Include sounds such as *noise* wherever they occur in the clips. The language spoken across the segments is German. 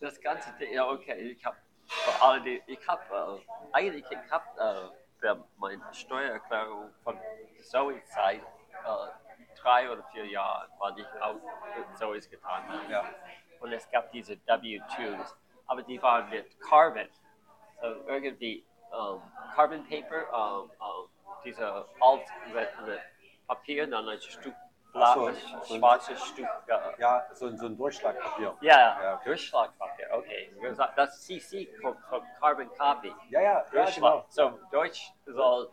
das ganze Ding, ja okay, ich habe vor allem, die- ich habe äh, eigentlich, ich habe äh, für meine Steuererklärung von Zoe-Zeit äh, drei oder vier Jahre, weil ich auch Zoe's getan habe. Ja. Und es gab diese W2s, aber die waren mit Carbon. So irgendwie ähm, Carbon Paper, ähm, ähm, diese alt Papier, dann ein Stück so, Blatt, so schwarzes Stück. Äh, Ja, so, ein- so ein Durchschlagpapier. ja, Ja, okay. Durchschlagpapier, okay. Das CC kommt von Carbon Copy. Ja, ja, ja Durchschlag. genau. So Deutsch soll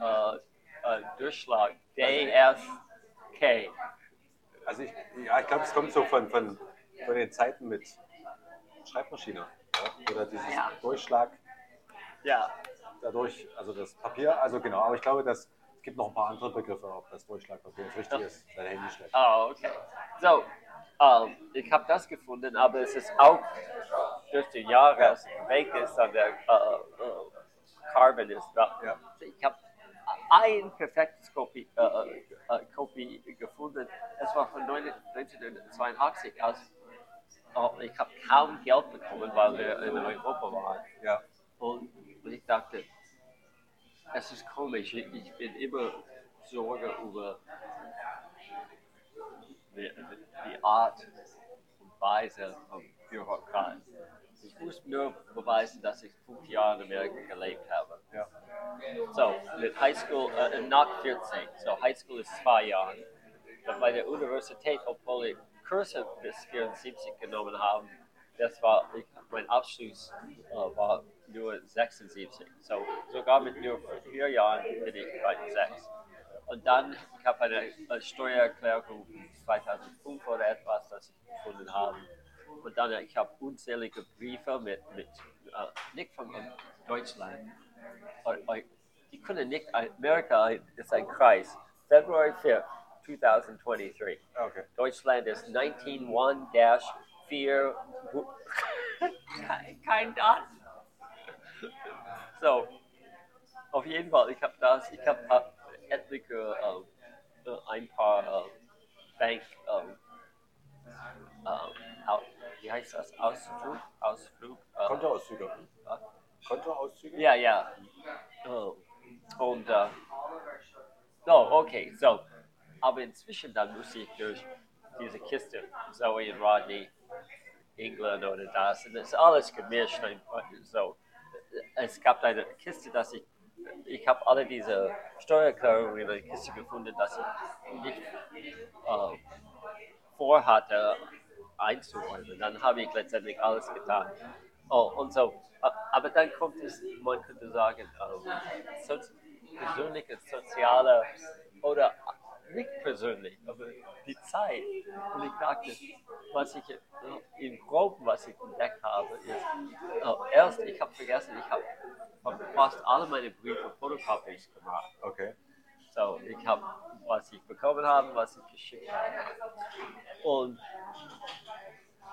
äh, äh, Durchschlag DSK. Also ich, ja, ich glaube, es kommt so von, von, von den Zeiten mit Schreibmaschine. Ja? Oder dieses Ja. Durchschlag Ja, dadurch, also das Papier, also genau, aber ich glaube, dass es gibt noch ein paar andere Begriffe, ob das Durchschlagpapier richtig ist, dein Handy schlecht. oh, okay. So, ähm, ich habe das gefunden, aber es ist auch durch die Jahre, es weg ist, an der äh, äh, Carbon ist. Da. Ja. Ich habe ein perfektes Kopie, äh, äh, Kopie gefunden. Es war von 1982 aus. Oh, ich habe kaum Geld bekommen, weil wir in Europa waren. Ja, und ich dachte, es ist komisch, ich, bin immer Sorge über die, die Art und Weise von Bürokraten. Ich muss nur beweisen, dass ich fünf Jahre in Amerika gelebt habe. ja. So, mit Highschool, äh, nach 14, so Highschool ist zwei Jahre. Und bei der Universität, obwohl ich Kurse bis 74 genommen habe, das war, ich, mein Abschluss äh, war nur 76. So, sogar mit nur vier Jahren bin ich bei 6. Und dann, ich habe eine äh, Steuererklärung 2005 oder etwas, das ich gefunden habe. Und dann, ich habe unzählige Briefe mit, mit äh, nicht von Deutschland. Äh, äh, Die können nicht, Amerika ist ein Kreis. February 5th, 2023. Okay. Deutschland ist 191-4. Kein, Daten. So, auf jeden Fall, ich habe das, ich habe etliche, äh, äh, ein paar äh, Bank, ähm, ähm, wie heißt das, Ausflug, Ausflug, äh, Kontoauszüge. Kontoauszüge? Ja, ja. Oh. Und, äh, oh, okay, so. Aber inzwischen dann muss ich durch diese Kiste, Zoe und Rodney, England oder das, und das ist alles gemischt. So. Es gab eine Kiste, dass ich, ich habe alle diese Steuererklärungen in der Kiste gefunden, dass ich nicht äh, vorhatte einzuräumen. Dann habe ich letztendlich alles getan. Oh, und so. Aber dann kommt es, man könnte sagen, ähm, sozi persönliche, soziale oder nicht persönlich, aber die Zeit. Und ich dachte, was ich äh, im Groben, was ich entdeckt habe, ist, äh, erst, ich habe vergessen, ich habe von fast alle meine Briefe Fotocopies gemacht. Okay. So, ich habe, was ich bekommen habe, was ich geschickt habe. Und,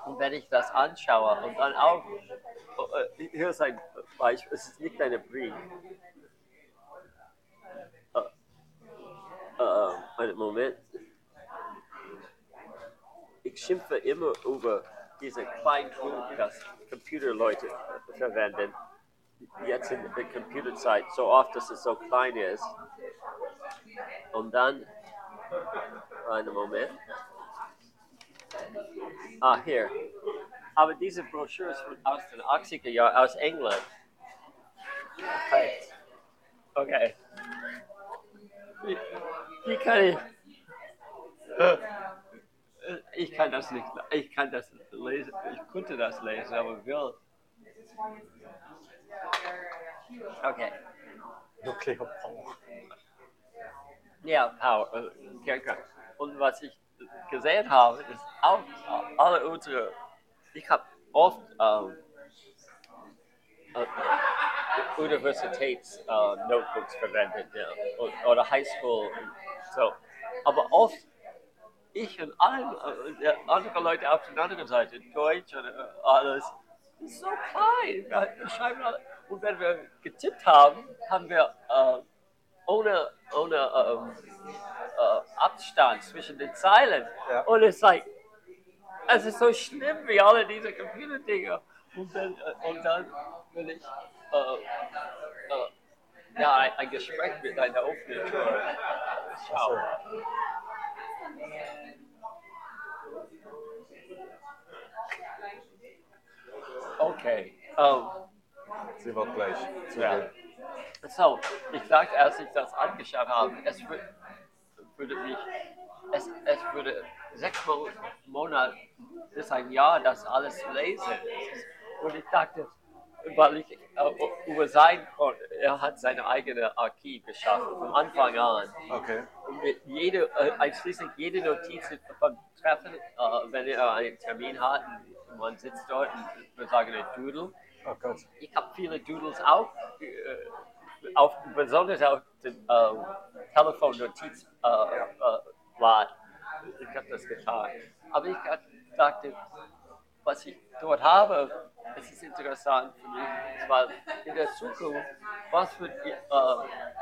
und wenn ich das anschaue und dann auch, äh, hier ist ein Beispiel, es ist nicht eine Brief. Äh, äh, einen Moment. Ich schimpfe immer über diese kleinen Trug, das Computerleute verwenden. Jetzt in der Computerzeit, so oft, dass es so klein ist. Und dann, einen Moment. Ah, hier. Aber diese Broschüre ist aus den 80er Jahren, aus England. Perfekt. Okay. Wie, wie kann ich. Äh, Ich kann das nicht, ich kann das lesen, ich konnte das lesen, aber will. Okay. Nuclear Power. Ja, Power, äh, Kernkraft. Und was ich gesehen habe, ist auch äh, alle unsere, ich habe oft ähm, äh, Universitäts-Notebooks verwendet ja, oder Highschool. So. Aber oft, ich und alle, äh, andere Leute auf der anderen Seite, Deutsch oder äh, alles, ist so klein. Wir wir schreiben alle, und wenn wir getippt haben, haben wir äh, ohne, ohne ähm, äh, Abstand zwischen den Zeilen. Ja. Und es ist like, es ist so schlimm wie alle diese Computerdinger. Und dann, äh, und dann will ich äh, äh, ja, ein, Gespräch mit einer offenen Tür. Schau. Okay. Um, Sie wird gleich Ja. zugehen. So, ich sagte, als ich das angeschaut habe, es wür- würde mich, es, es würde sechs Mo Monate bis ein Jahr das alles lesen. Und ich dachte, weil ich äh, über sein, er hat seine eigene Archiv geschaffen, von Anfang an. Okay. Jede, äh, einschließlich jede Notiz beim Treffen, äh, wenn er einen Termin hat, und man sitzt dort und wir sagen ein Doodle. Oh Gott. Ich habe viele Doodles auch, äh, auf, besonders auf dem äh, Telefonnotizblatt. Äh, äh, ich habe das getan. Aber ich dachte, was ich dort habe, es ist interessant für mich, weil in der Zukunft, was wird äh,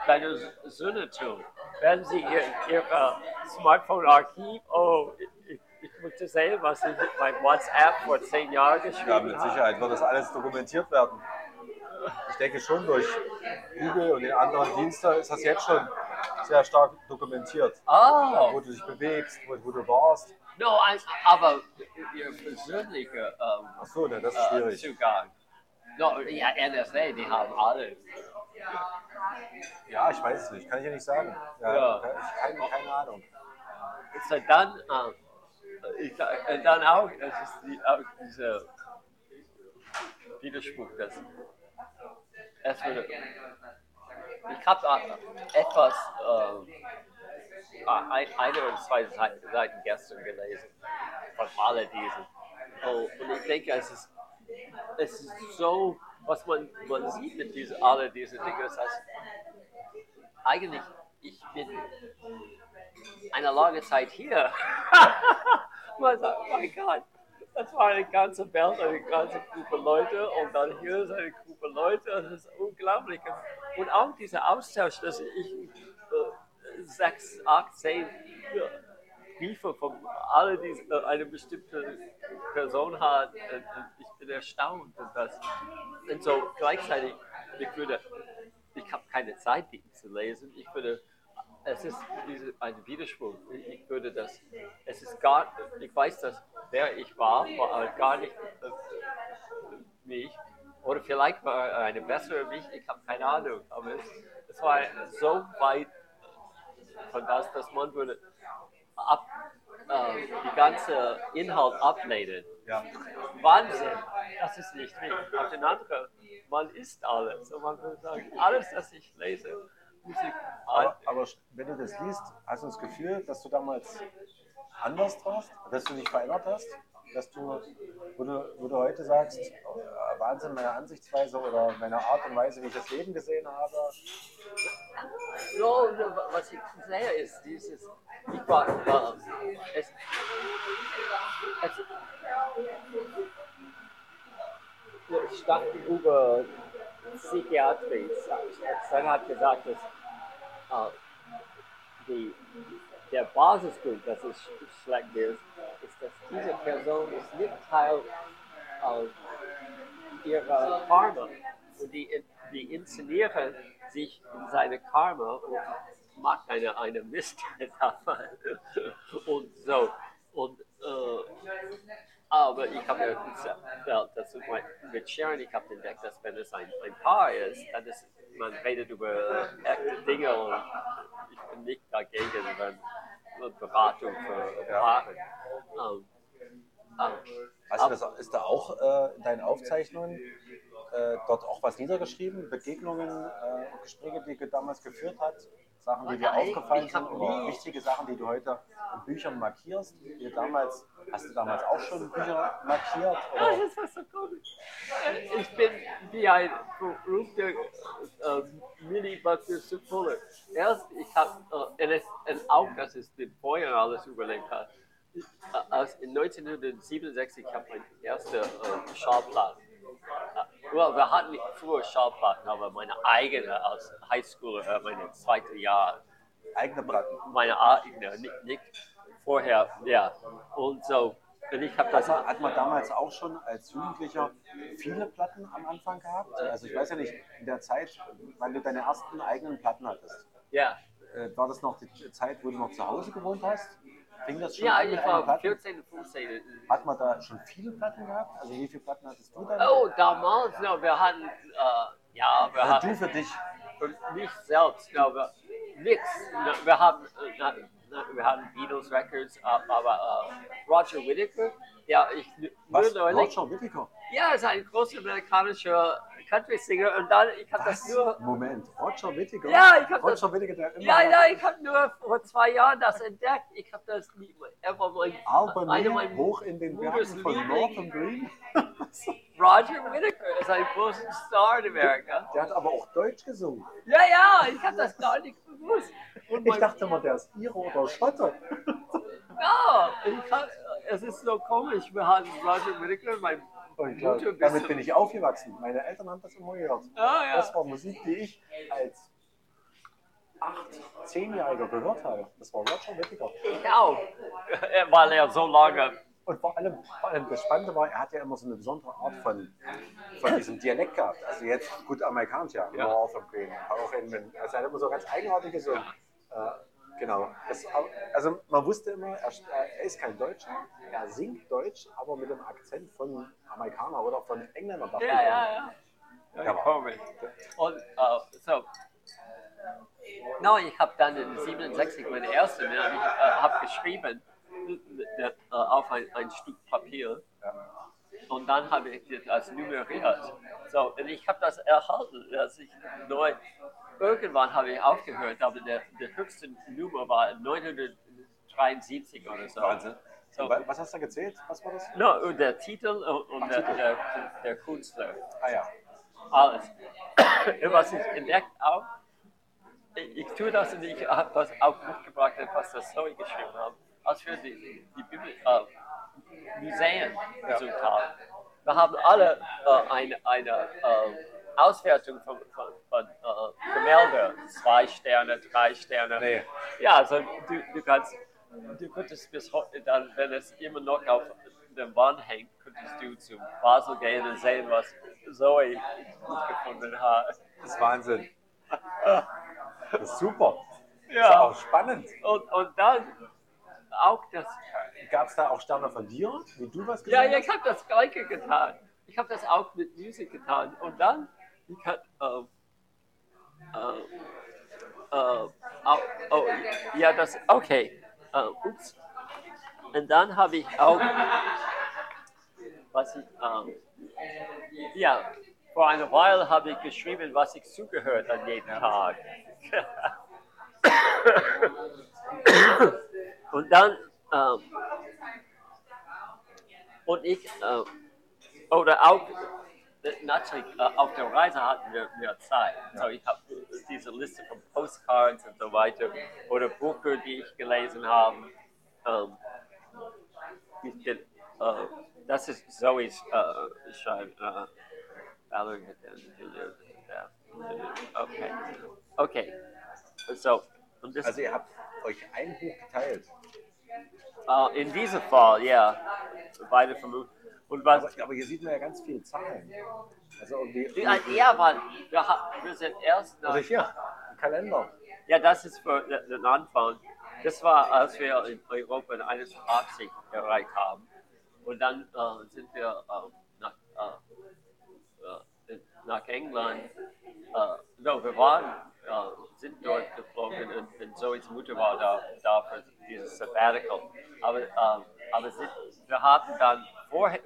deine Söhne tun? Werden sie ihr, ihr äh, Smartphone-Archiv, oh, ich, ich möchte sehen, was ich bei WhatsApp vor zehn Jahren geschrieben Ja, mit habe. Sicherheit wird das alles dokumentiert werden. Ich denke schon durch Google und den anderen Diensten ist das jetzt schon sehr stark dokumentiert. Oh, Wo du dich bewegst, wo, wo du warst. no, ein- aber ihr persönlicher ähm, Ach so, ne, das ist äh, schwierig. Zugang. No, ja, NSA, die haben alles. Ja, ich weiß es nicht, kann ich ja nicht sagen. Ja, Ja. Keine, keine Ahnung. So dann, ähm, ich, äh, dann auch, es ist die, auch dieser Widerspruch, dass es würde, ich habe etwas, äh, ein, eine oder zwei Seiten gestern gelesen von alle diesen. Oh, und ich denke, es ist, es ist so, was man, man sieht mit diesen, alle diese Dinge, das heißt, eigentlich, ich bin eine lange Zeit hier. *laughs* Man sagt, oh mein Gott, das war eine ganze Welt, eine ganze Gruppe Leute und dann hier ist eine Gruppe Leute, das ist unglaublich. Und auch dieser Austausch, dass ich äh, sechs, acht, zehn Briefe von alle, die äh, eine bestimmte Person hat, und, und ich bin erstaunt. Und, das, und so gleichzeitig, ich würde, ich habe keine Zeit, die zu lesen. Ich würde es ist ein Widerspruch. Ich ich würde das, es ist gar, ich weiß, dass wer ich war, war halt gar nicht äh, mich. Oder vielleicht war er eine bessere mich, ich habe keine Ahnung. Aber es, es war so weit von das, dass man würde ab, äh, die ganze Inhalt ablehnen. Ja. Wahnsinn, das ist nicht mich. Auf den anderen, man ist alles. Und man würde sagen, alles, was ich lese, muss ich Aber, aber wenn du das liest, hast du das Gefühl, dass du damals anders warst, dass du dich verändert hast, dass du, wo du, wo du heute sagst, äh, Wahnsinn, meine Ansichtsweise oder meine Art und Weise, wie ich das Leben gesehen habe. No, no, was ich sehe ist dieses, ich war, äh, es, es, es stand über Psychiatrie. Dann hat gesagt, dass äh, die, der Basisgrund, dass es sch- schlecht ist, ist, dass diese Person ist nicht Teil äh, ihrer Karma. Und die, die inszenieren sich in seine Karma und macht eine, eine Mist. *laughs* Und so. Und, äh, aber ich habe ja gesagt, dass mit Sharon, ich habe entdeckt, dass wenn es ein, ein Paar ist, dann ist man redet über echte Dinge und ich bin nicht dagegen, wenn Beratung für Ja. Paare. Ähm, du das, ist da auch äh, in deinen Aufzeichnungen äh, dort auch was niedergeschrieben? Begegnungen, äh, Gespräche, die du damals geführt hast? Sachen, die dir aufgefallen sind oder nie- wichtige Sachen, die du heute in Büchern markierst? Die du damals, hast du damals auch schon Bücher markiert? Das Oder? ist was so komisch. Ich bin wie ein berühmter äh, zu Fuller. Erst, ich habe, äh, und, auch, dass es den vorher alles überlegt hat. Äh, als in 1967 habe ich mein erster äh, Schallplatte. Well, wir hatten früher Schallplatten, aber meine eigene als Highschooler, äh, meine zweite Jahr Eigene Platten. meine eigene, nicht, nicht vorher, ja. Und so, Und ich habe das. Also hat man damals auch schon als Jugendlicher viele Platten am Anfang gehabt? Also ich weiß ja nicht, in der Zeit, wann du deine ersten eigenen Platten hattest, Ja. äh, war das noch die Zeit, wo du noch zu Hause gewohnt hast? Fing das schon Ja, an ich war Platten? 14, 15. Hat man da schon viele Platten gehabt? Also wie viele Platten hattest du dann? Oh, damals, no, wir hatten, äh, ja, wir Also hatten. du für dich. Und mich selbst, glaube nix. Na, Wir haben, äh, wir haben Beatles Records, aber äh, Roger Whittaker, ja, ich Was? neulich, Roger Whittaker? ja, ist ein großer amerikanischer Country-Singer und dann, ich habe das nur, Moment, Roger Whittaker? Ja, ich hab das- Roger Whittaker, der immer ja, ja, ich habe nur vor zwei Jahren das entdeckt. Ich habe das nie, er war mein, einer meiner hoch in den Bergen von. Northern Green. *laughs* Roger Whittaker ist ein großer Star in Amerika. Der hat aber auch Deutsch gesungen. Ja, ja, ich habe das gar nicht gewusst. Und Ich dachte immer, der ist Ire oder Schotte. Ja, ich kann, es ist so komisch. Wir hatten Roger Whittaker, mein Und klar, damit bin ich aufgewachsen. Meine Eltern haben das immer gehört. Ah, ja. Das war Musik, die ich als 8-, 10-Jähriger gehört habe. Das war Roger Whittaker. Ich auch. Weil er so lange. Und vor allem, vor allem das Spannende war, er hat ja immer so eine besondere Art von, von diesem Dialekt gehabt. Also jetzt, gut, amerikanisch ja, Ja. Green, auch in, also er hat immer so ganz eigenartige so, äh, genau. Das, also man wusste immer, er, er ist kein Deutscher, er singt Deutsch, aber mit dem Akzent von Amerikaner oder von Engländer. Ja, ich ja, ja. Ja. komisch. Und äh, so. No, ich habe dann in 67 meine erste, ne, ich äh, habe geschrieben äh, auf ein, ein Stück Papier. Ja. Und dann habe ich das nummeriert. So, und ich habe das erhalten, dass ich neu. Irgendwann habe ich aufgehört, aber der, der höchste Nummer war 973 oder so. Wahnsinn. So, Wa- Was hast du gezählt? Was war das? no, der Titel und, und der, der, der Künstler. Ah ja. Alles. *coughs* Was ich entdeckt auch, ich, ich tue das und ich habe das auch mitgebracht, was das Zoe geschrieben haben, als wir die, die Bibel, äh, Museen besucht haben. Wir haben alle äh, eine, eine äh, Auswertung von, von, von äh, Gemälde, zwei Sterne, drei Sterne. Nee. Ja, also du, du kannst, du könntest bis heute dann, wenn es immer noch auf der Wand hängt, könntest du zu Basel gehen und sehen, was Zoe gut gefunden hat. Das ist Wahnsinn. Das ist super. Das ist auch Ja, spannend. und, und dann auch das, Gab es da auch Sterne von dir, wie du was ja, gesungen ja, ich habe das Gleiche getan. Ich habe das auch mit Musik getan. Und dann, ich hatte, ähm, äh, äh, oh, oh, ja, das, okay, äh, ups. Und dann habe ich auch, was ich, ähm, ja, vor einer Weile habe ich geschrieben, was ich zugehört an jedem Tag. *coughs* Und dann, ähm, und ich, äh, oder auch, natürlich, äh, auf der Reise hatten wir mehr Zeit. So, ich habe diese Liste von Postcards und so weiter oder Bücher, die ich gelesen habe. Ähm, ich bin, äh, das ist Zoe's äh, Schreib. Äh, Valerie hat den- ja. Okay. Okay. So, Also ihr habt euch ein Buch geteilt. äh, in diesem Fall, ja, beide vermuten. Und was, Aber, aber hier sieht man ja ganz viele Zahlen. Also irgendwie. Ja, ja, weil wir, ha- wir sind erst nach, Also hier, ein Kalender. ja, das ist für den Anfang. Das war, als wir in Europa in 81 erreicht haben. Und dann äh, sind wir äh, nach, äh, äh, nach England. Äh, no, wir waren, äh, sind dort geflogen und, und Zoes Mutter war da, da für dieses Sabbatical. Aber, aber sind, wir hatten dann vorher,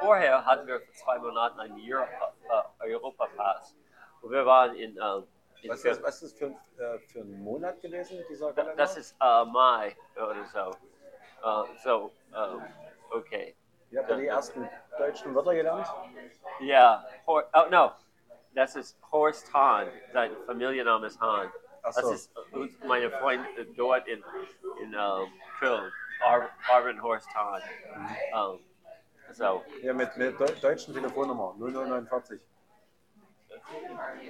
vorher hatten wir für zwei Monate einen Europa, äh, Europapass. Und wir waren in, äh, in Was ist, was ist für, äh, für ein Monat gewesen, dieser Da-? Das ist äh, Mai oder so. Äh, so, ähm, okay. Ihr habt ja die ersten deutschen Wörter gelernt. Ja, oh no, das ist Horst Hahn. Sein Familienname ist Hahn. Ach Das so. ist äh, meine Freund äh, dort in, in ähm, Köln, Ar Arvin Horst Hahn. Ähm, so, Ja, mit, mit Deu deutschen Telefonnummer 0049.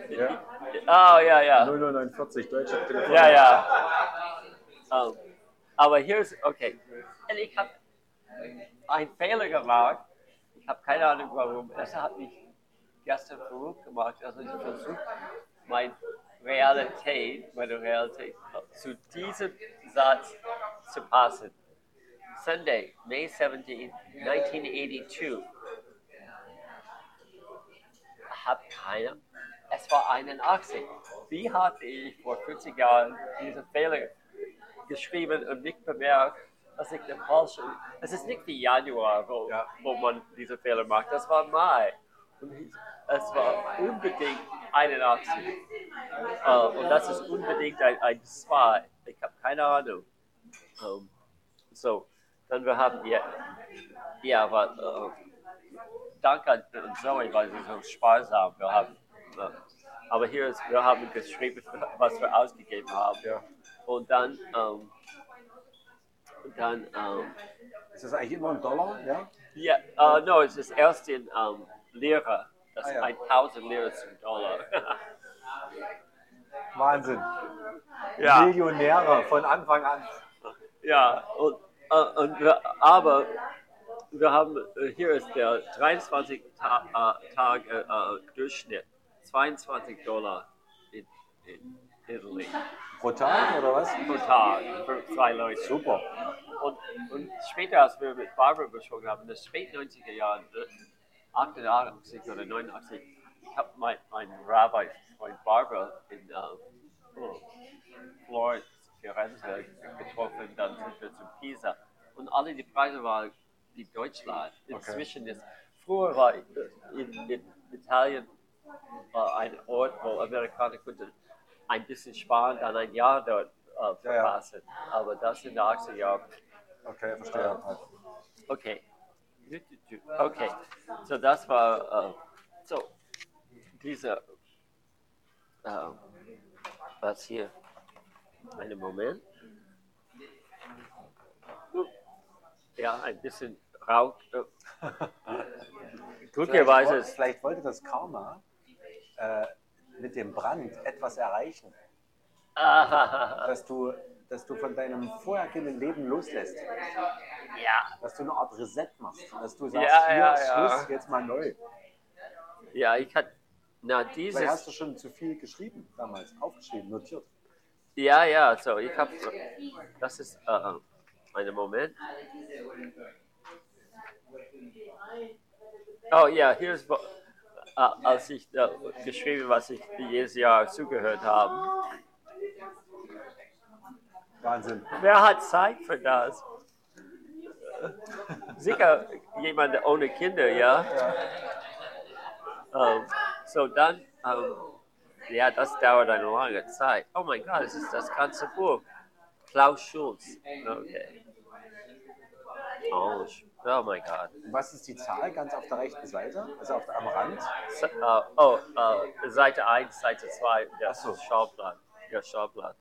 Ja. oh ja, ja. 0049 deutsche Telefonnummer. Ja, ja. Ähm, aber hier ist, okay. Und ich habe einen Fehler gemacht. Ich habe keine Ahnung warum. Es hat mich gestern verrückt gemacht. Also ich versuche, meine Realität, meine Realität zu diesem Satz zu passen. Sunday, May 17, 1982. Hab keine. Es war 81. Wie hatte ich vor 40 Jahren diese Fehler geschrieben und nicht bemerkt, dass ich den falschen. Es ist nicht wie Januar, wo, Ja. wo man diese Fehler macht. Das war Mai. Und ich- es war unbedingt 81. Äh, und das ist unbedingt ein, ein 2. Ich habe keine Ahnung. Ähm, so, dann wir haben ja, ja, aber äh, danke an Zoe, weil sie so sparsam. Wir haben, äh, aber hier ist, wir haben geschrieben, was wir ausgegeben haben. Ja. Und dann, ähm, dann, ähm, Ist das eigentlich immer ein Dollar? Ja? ja, äh, no, es ist erst in ähm, Lira. Das Ah, ist ja. 1000 Lira zum Dollar. Wahnsinn. ja. Millionäre von Anfang an. Ja, und, äh, und wir, aber wir haben, äh, hier ist der 23 Ta äh, Tage äh, Durchschnitt, 22 Dollar in, in Italy Pro Tag oder was? pro Tag für zwei Leute. Super. Und, und später, als wir mit Barbara gesprochen haben, in den späten 90er Jahren, äh, 88 oder 89, ich habe mein, mein Rabbi, Freund Barbara in oh, Florence, Firenze getroffen, dann sind wir zu Pisa. Und alle die Preise waren wie Deutschland. Inzwischen ist, früher war in, in Italien äh, ein Ort, wo Amerikaner konnten ein bisschen sparen, dann ein Jahr dort äh, Ja, ja. verpassen. Aber das in den 80er Jahren. Okay, verstehe. Okay. Okay. So, das war äh, so diese äh, was hier. Einen Moment. Ja, ein bisschen rauch. Äh, glücklicherweise ist Vielleicht wollte das Karma äh, mit dem Brand etwas erreichen, *laughs* dass du, dass du von deinem vorhergehenden Leben loslässt, ja, dass du eine Art Reset machst, dass du sagst, Ja, hier ja. Schluss, jetzt mal neu. ja, ich hatte na Vielleicht hast dieses du schon zu viel geschrieben damals, aufgeschrieben, notiert. Ja, ja, so, ich habe, das ist, äh, einen Moment. Oh ja, hier ist, äh, als ich äh, geschrieben, was ich jedes Jahr zugehört habe. Wahnsinn. Wer hat Zeit für das? Sicher jemand ohne Kinder, ja? Ähm, so dann, ähm, ja, das dauert eine lange Zeit. Oh mein Gott, es ist das ganze Buch. Klaus Schulz. Okay. Oh, oh mein Gott. Was ist die Zahl ganz auf der rechten Seite, also auf der, am Rand? Se- äh, oh, äh, Seite 1, Seite 2, das Ach so. ist Schaublatt. Ja, Schaublatt.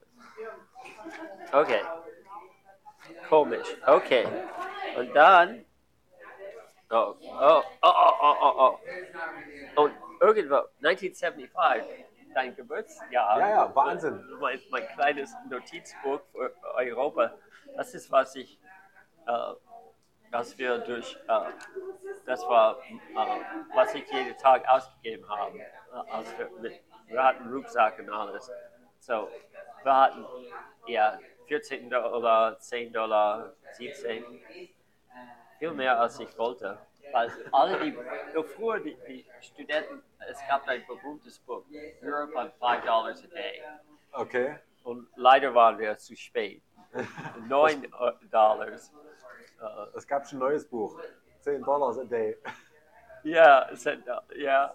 Okay. Komisch. Okay. Und dann. Oh, oh, oh, oh, oh, oh, oh. Und irgendwo, 1975, dein Geburtsjahr. Ja, ja, Wahnsinn. Mein, mein kleines Notizbuch für Europa. Das ist, was ich, äh, was wir durch, äh, das war, äh, was ich jeden Tag ausgegeben habe. Äh, als wir, mit, wir hatten Rucksack und alles. So, wir hatten, ja, 14 Dollar, 10 Dollar, 17. Viel mehr als ich wollte. Weil alle die, früher die, die Studenten, es gab ein berühmtes Buch, Europe on 5 Dollars a day. Okay. Und leider waren wir zu spät. *laughs* 9 Dollars. Äh, Es gab schon ein neues Buch. 10 Dollars a day. Ja, ja.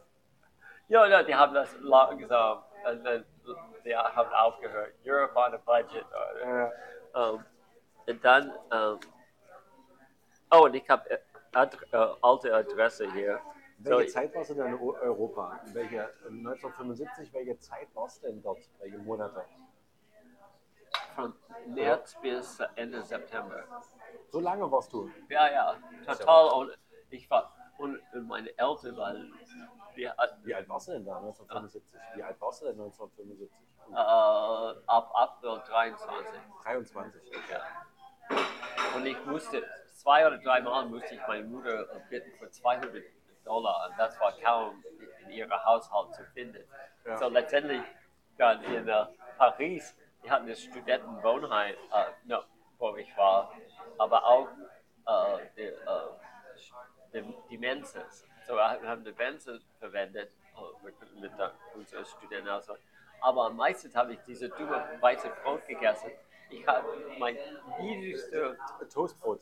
Ja, ja, die haben das langsam, und dann, die haben aufgehört. Europe on a budget. Oder, Äh, ähm, und dann, ähm, oh, und ich habe äh, Ad äh, alte Adresse hier. So, welche Zeit warst du denn in Eu- Europa? Welche, 1975, welche Zeit warst du denn dort? Welche Monate? von März bis Ende September. So lange warst du? Ja, ja, total. Und ich war, und meine Eltern, wir hatten Wie alt warst du denn da 1975? Wie alt warst du denn 1975? äh, ab April 23. 23. Ja. Und ich musste zwei oder drei Mal musste ich meine Mutter bitten für 200 Dollar. Und das war kaum in ihrem Haushalt zu finden. Ja. So letztendlich dann in äh, Paris, die hatten das Studentenwohnheim, äh, no, wo ich war, aber auch äh, die, die, die Menses. So wir haben die Mensa verwendet mit, unseren Studenten. Also. Aber am meisten habe ich diese dumme weiße Brot gegessen. Ich habe mein niedrigste Toastbrot.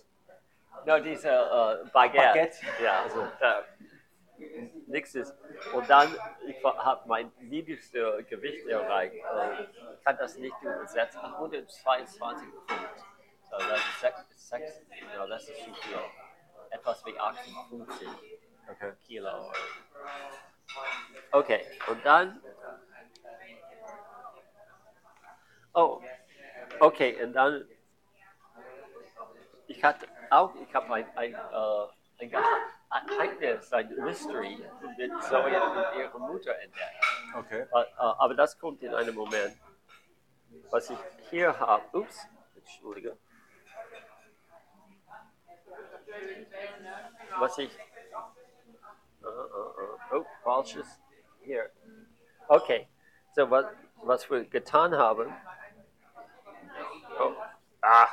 No, diese äh, Baguette. Baguette. Ja, Also. da, nix ist. Und dann, ich habe mein niedrigstes Gewicht erreicht. Äh, ich kann das nicht übersetzen. 122 Pfund. So, das ist sechs, sechs, no, das ist zu viel. Etwas wie 58 Okay. Kilo. Okay, und dann. Oh, okay, und dann. Ich hatte auch, ich habe ein, ein, äh, ein Geheimnis, ein Mystery mit Zoe und ihrer Mutter entdeckt. Okay. Äh, äh, aber das kommt in einem Moment. Was ich hier habe, ups, entschuldige. Was ich, äh, äh, äh, oh, falsches, hier. Okay, so was, was wir getan haben, oh, ah,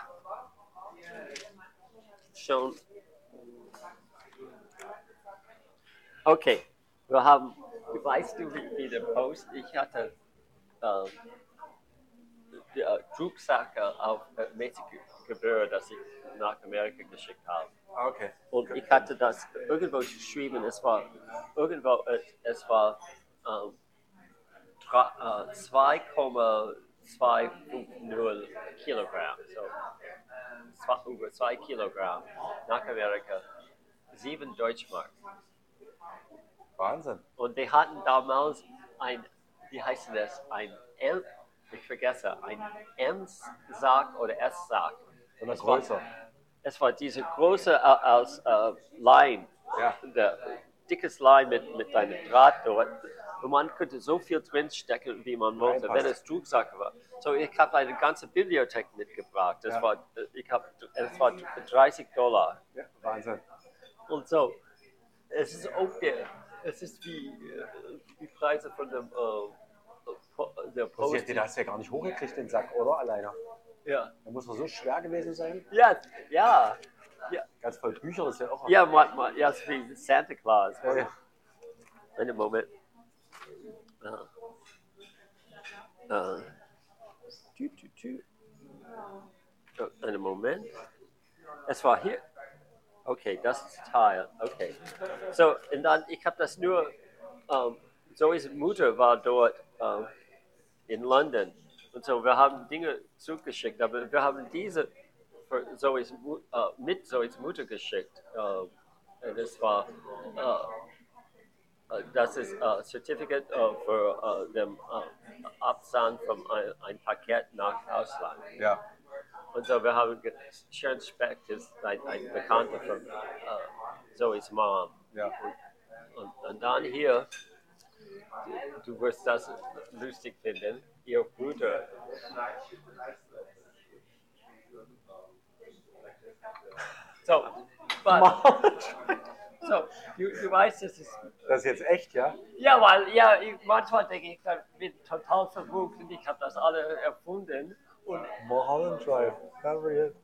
schon, okay, wir haben, weißt du, wie, wie der Post, ich hatte, ähm, die, äh, Drucksache auf äh, Mädchengebühr, das ich nach Amerika geschickt habe. Okay. Und ich hatte das irgendwo geschrieben, es war irgendwo, äh, es war ähm, dra- äh, 2,250 Kilogramm, so zwei, über 2 Kilogramm nach Amerika, 7 Deutschmark. Wahnsinn. Und die hatten damals ein, wie heißt das, ein L, ich vergesse, ein M-Sack oder S-Sack. Es war- größer. Es war diese große äh, als äh, Line, Ja. der, dickes Line mit, mit einem Draht dort. Und man könnte so viel drinstecken, wie man wollte, wenn es Drucksache war. So, ich habe eine ganze Bibliothek mitgebracht. Das Ja. war, äh, ich hab, es war 30 Dollar. Ja, Wahnsinn. Und so, es ist auch der, es ist wie äh, die Preise von dem, äh, Po- der Das Post. hier, den hast du ja gar nicht hochgekriegt, den Sack, oder? Alleine. Ja, Der muss doch so schwer gewesen sein. ja, ja, ja, Ganz voll Bücher ist ja auch. ja, mal, mal, ja, es ist wie Santa Claus. Ja, ja. Einen Moment. Ja. Äh. Tü, tü, tü. Oh, einen Moment. Es war hier. Okay, das ist Teil. Okay. So, und dann, ich habe das nur, ähm, Zoes Mutter war dort ähm, in London. Und so, wir haben Dinge zugeschickt, aber wir haben diese für Zoes, äh, mit Zoes Mutter geschickt. Äh, das war, äh, äh, das ist äh, Certificate äh, für den Absand von ein, ein Paket nach Ausland. ja. Und so, wir haben Sharon Speck ist ein, ein Bekannter von äh, Zoes Mom. Ja. Und, und dann hier, du, du wirst das lustig finden, ihr Bruder. So, but, so du, du weißt, das ist Das ist jetzt echt, ja? ja, weil ja, ich, manchmal denke ich, ich bin total verrückt und ich habe das alle erfunden. Und Mulholland Drive. Favorite.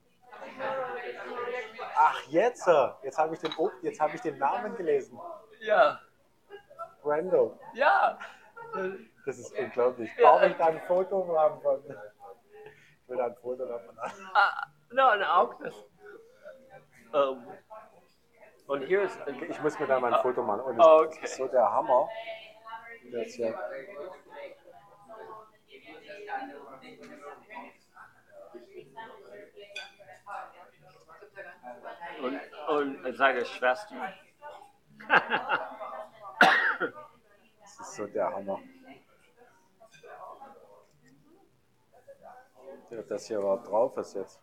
Ach, jetzt! äh, Jetzt habe ich, den- oh, jetzt hab ich den Namen gelesen. ja, Brando. ja, Das ist unglaublich. Ja. Darf ich da ein Foto haben von. Ich will da ein Foto davon haben. ah, nein, auch das. Ähm, und hier ist, Ich muss mir da mal ein Foto machen. Und Ah, das okay. ist so der Hammer. Das hier. Und, und seine Schwester. *laughs* Das ist so der Hammer. Das hier war drauf ist jetzt.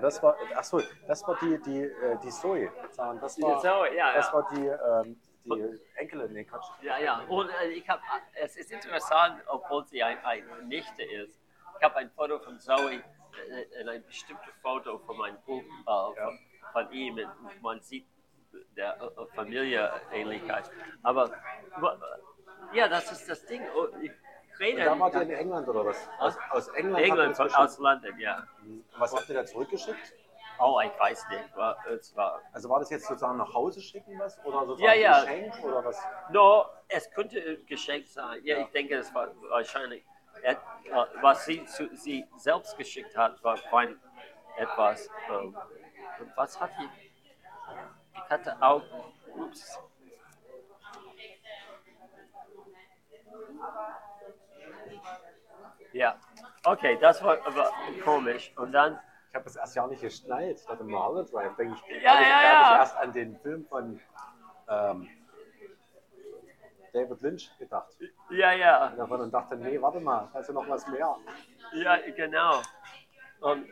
Das war, ach so, das war die, die, äh, die Zoe. Das war, ja, das ja. war die, ähm, die Enkelin, nee, Quatsch. Ja, ja. Und äh, ich habe, es ist interessant, obwohl sie ein, ein Nichte ist. Ich habe ein Foto von Zoe, äh, ein bestimmtes Foto von meinem Buch äh, von, von ihm. Und man sieht der äh, Familie-Ähnlichkeit. Aber wa- ja, das ist das Ding. Oh, Ich rede Da wart ihr in England oder was? Aus, aus England, England von, aus London, ja. Was habt ihr da zurückgeschickt? Oh, ich weiß nicht. War, es war Also war das jetzt sozusagen nach Hause schicken was? Oder sozusagen Ja, ja. Geschenk oder was? No, es könnte geschenkt sein. Ja, ich denke, es war wahrscheinlich. Et, was sie zu, sie selbst geschickt hat, war fein etwas. Ähm, was hat die? Ich hatte auch. Ups. Ja, okay, das war aber komisch. Und dann, Ich habe das erst ja nicht geschnallt. Ich dachte, Marlon Drive, denke ich. Ja, hab ich, ja, ja. ich erst an den Film von ähm, David Lynch gedacht. ja, ja, Und davon und dachte, nee, warte mal, ja noch was mehr. ja, genau. Und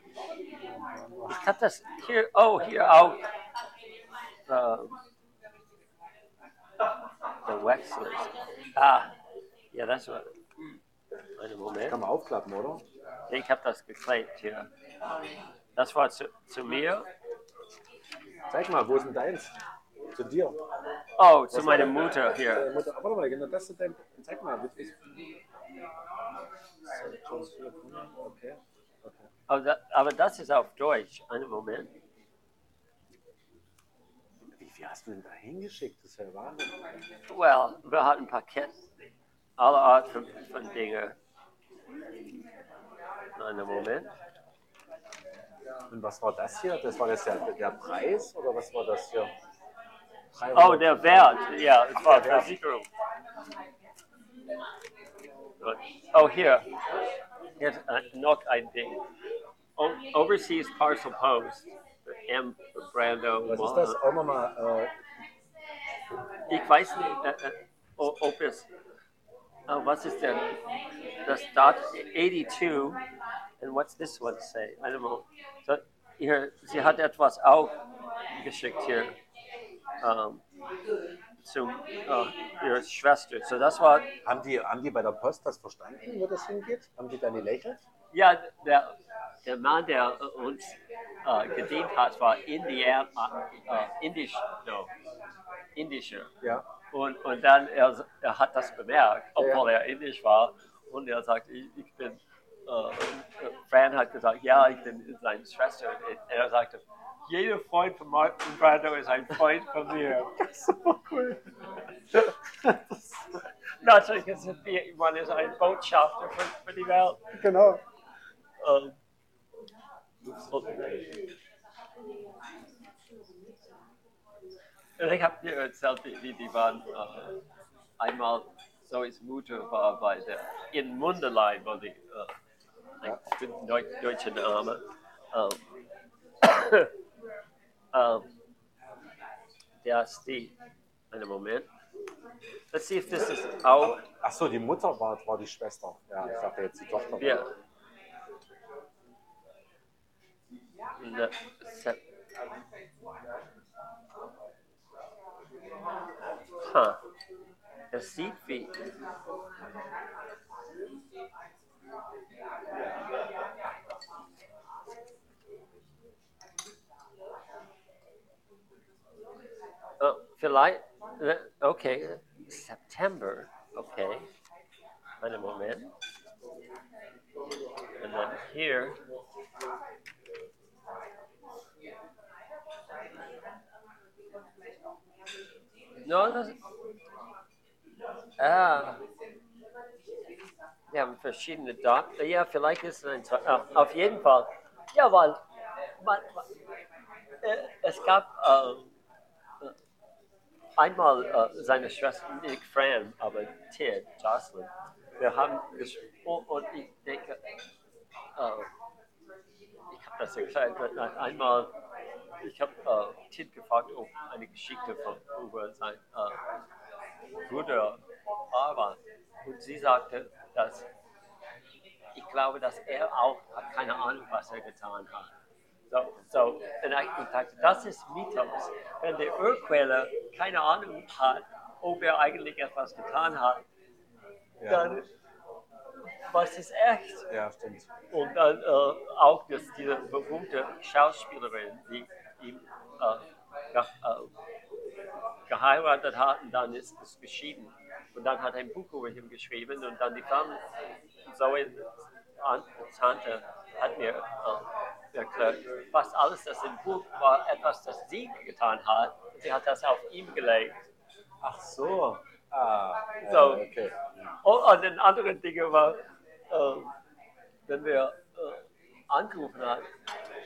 ich habe das hier, oh, hier auch. Ähm, der Wechsel. Ah, ja, das war. Einen Moment. Kann man aufklappen, oder? Ich habe das geklebt hier. Das war zu, zu mir. Zeig mal, wo ist denn deins? Zu dir. Oh, zu meiner Mutter hier. Mutter. Warte mal, genau, das ist dein. Zeig mal, das ist. Okay. okay. Aber, da, aber das ist auf Deutsch. Einen Moment. Wie viel hast du denn da hingeschickt? Das ist ja Wahnsinn. Well, wir hatten ein Paket. Alle Art von, von Dingen. Einen Moment. Und was war das hier? Das war jetzt der, der Preis oder was war das hier? Oh, der Wert. Ja, es war. Versicherung. Oh, hier. Hier ist äh, uh, noch ein Ding. O Overseas Parcel Post. M. Brando. Was ist das? Auch nochmal. Äh, Ich weiß nicht, äh, äh, ob es. Was ist denn? Das dot 82. And what's this one say? I don't know. So, hier, sie hat etwas auch geschickt hier. Um, zu äh, ihrer Schwester. So, das war. haben, die, haben die bei der Post das verstanden, wo das hingeht? Haben die dann gelächelt? Ja, der, der Mann, der uns äh, gedient hat, war Indian, äh, äh, indisch, no, indischer. Ja. Und, und dann, er, er hat das bemerkt, obwohl er indisch war. Und er sagt, ich, ich bin, äh, Fran hat gesagt, ja, ich bin seine Schwester. Und er sagte, jeder Freund von Martin Brando ist ein Freund von mir. *laughs* So cool. *laughs* Natürlich ist es man ist ein Botschafter für, für die Welt. genau. Ähm, und, ich habe dir erzählt, wie, die waren. Äh, einmal Zoes Mutter war bei der in Mundelein, wo die äh, ein bestimmter Deu deutscher Name. *coughs* Ähm, der ist die. Einen Moment. Let's see if this is auch. Ach so, die Mutter war, war die Schwester. Ja, ich dachte jetzt die Tochter. Ja. Ne, se- Huh. Es sieht wie. Oh, vielleicht. äh, Okay. September. Okay. Einen Moment. And then here. No, das. Ah. Wir haben verschiedene Daten. Ja, vielleicht ist es ein. Ah, auf jeden Fall. Ja, weil. Man, äh, es gab äh, äh, einmal äh, seine Schwester, nicht Fran, aber Ted, Jocelyn. Wir haben ges- und, ich denke, äh, ich habe das ja gesagt, äh, einmal, ich habe äh, Ted gefragt, ob eine Geschichte von, über sein äh, Bruder war. Und sie sagte, dass ich glaube, dass er auch hat keine Ahnung, was er getan hat. So, so, und ich dachte, das ist Mythos. Wenn der Urquelle keine Ahnung hat, ob er eigentlich etwas getan hat, Ja, dann was ist echt? ja stimmt. Und dann äh, auch dass diese berühmte Schauspielerin, die ihn äh, ge äh, geheiratet hat und dann ist es geschieden. Und dann hat er ein Buch über ihn geschrieben und dann die Fam Zoe An Tante hat mir äh, erklärt, fast alles das im Buch war etwas, das sie getan hat. Sie hat das auf ihm gelegt. Ach so. Ah, So. okay. Und an den anderen Dingen war, äh, wenn wir äh, angerufen haben,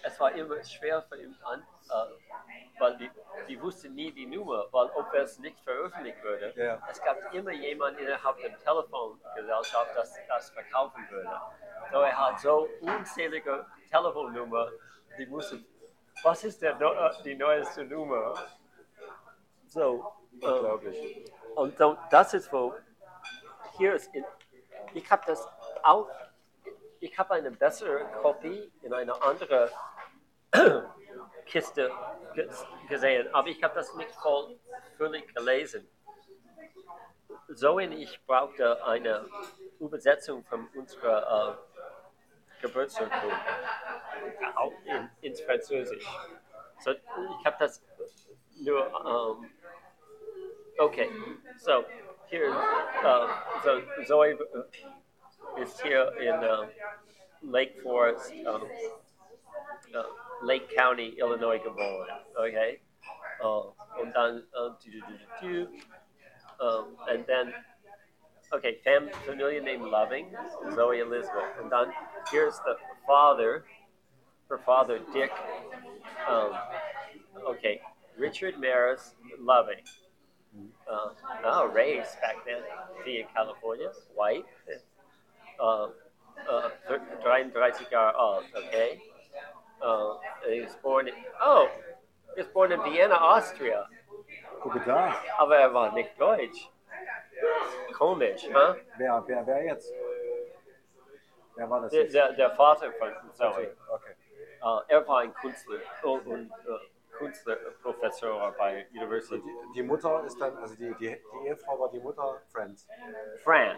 es war immer schwer für ihn an, äh, weil die, die wussten nie die Nummer, weil ob es nicht veröffentlicht würde. Ja. Es gab immer jemanden innerhalb der Telefongesellschaft, das das verkaufen würde. So er hat so unzählige Telefonnummer, die mussten, was ist der, äh, die neueste Nummer? So, äh, Unglaublich. und so, das ist wo, hier ist, in, ich habe das auch, ich habe eine bessere Kopie in einer anderen *clears throat* Kiste ge gesehen, aber ich habe das nicht voll völlig gelesen. So und ich brauchte eine Übersetzung von unserer äh, Geburtsurkunde auch in, ins Französisch. So, ich habe das nur ähm, Okay, so here, uh, so Zoe uh, is here in uh, Lake Forest, um, uh, Lake County, Illinois geboren. Okay, dann uh, do, do. Um, and then okay, fam, familiar name Loving, Zoe Elizabeth, and then here's the father, her father Dick. Um, okay, Richard Maris Loving. Uh, oh, race back then, he in California, white, 33 Jahre alt, okay? Uh, he was born in, oh, he was born in Vienna, Austria, Gucke da. aber er war nicht deutsch. Komisch, huh? Wer, wer, wer jetzt? Wer war das Der, jetzt? der, der Vater von Zoe, Okay. uh, er war ein Künstler und, und uh, Künstlerprofessor bei University Die, die Mutter ist dann, also die, die, die Ehefrau war die Mutter Friends. Fran.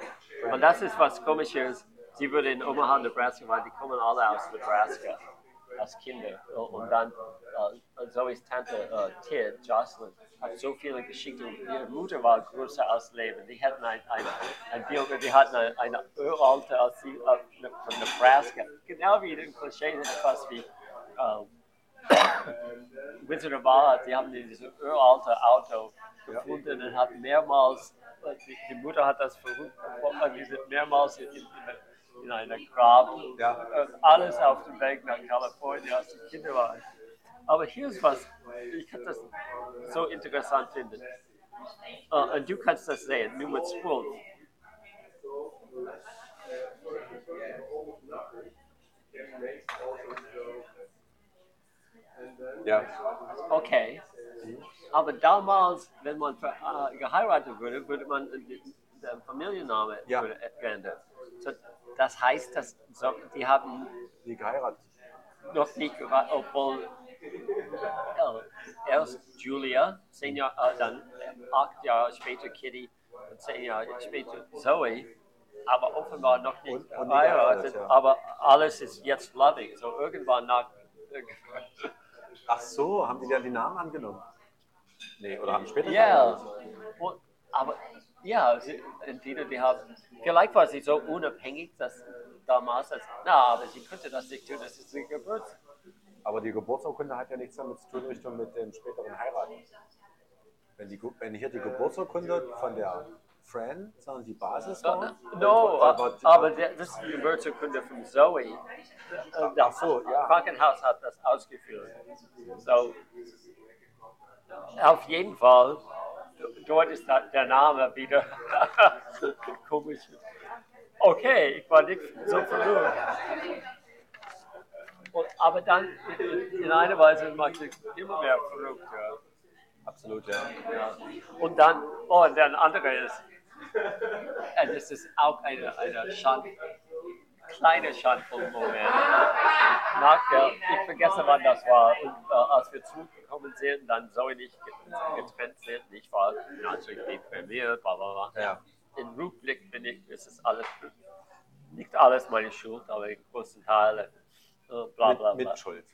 Und das ist was Komisches. Sie wurde in Omaha, Nebraska, weil die kommen alle aus Nebraska als Kinder. Und dann äh, Zoe's Tante äh, Ted, Jocelyn, hat so viele Geschichten. Ihre Mutter war größer als Leben. Die hatten ein, ein, ein Bild, die hatten eine, eine uralte als sie, äh, von Nebraska. Genau wie in den Klischees, etwas wie ähm, Wizard of Oz, die haben dieses uralte Auto gefunden und hat mehrmals, die, die Mutter hat das verrückt, die sind mehrmals in, in, in einer Grab, Ja. alles auf dem Weg nach Kalifornien, als die Kinder waren. Aber hier ist was, ich kann das so interessant finden. Und du kannst das sehen, Nummer 12. Ja. Okay. Aber damals, wenn man äh, geheiratet würde, würde man den, Familienname Ja. würde ändern. So, das heißt, dass so, die haben Die geheiratet. noch nicht geheiratet, obwohl äh, erst Julia, zehn Jahre, äh, dann acht Jahre später Kitty und zehn Jahre später Zoe, aber offenbar noch nicht Und- und geheiratet, ja. Aber alles ist jetzt loving. So irgendwann nach *laughs* Ach so, haben die dann die Namen angenommen? Nee, oder haben später Ja, und, aber ja, sie, entweder die haben, vielleicht war sie so unabhängig, dass damals, dass, na, aber sie könnte das nicht tun, das ist die Geburt. Aber die Geburtsurkunde hat ja nichts damit zu tun, Richtung mit dem späteren Heiraten. Wenn, die, wenn hier die Geburtsurkunde von der Fran, sondern die Basis war. No, aber der, das ist die Geburtsurkunde von Zoe. So, ja. Krankenhaus hat das ausgeführt. So, auf jeden Fall, dort ist da- der Name wieder *laughs* komisch. Okay, ich war nicht so verwirrt. Und, aber dann, in, in einer Weise macht es immer mehr verrückt. Ja. Absolut, ja. Ja. Und dann, oh, und dann andere ist, und das ist auch eine, eine Schande, kleiner Schandful-Moment. Nachher, ich vergesse, wann das war. Und äh, als wir zurückgekommen sind, dann und ich getrennt sind, ich war natürlich deprimiert, bla bla bla. Ja. Im Rückblick bin ich, ist es alles, nicht alles meine Schuld, aber in großen Teilen, äh, bla bla Mit, bla. mit Schuld.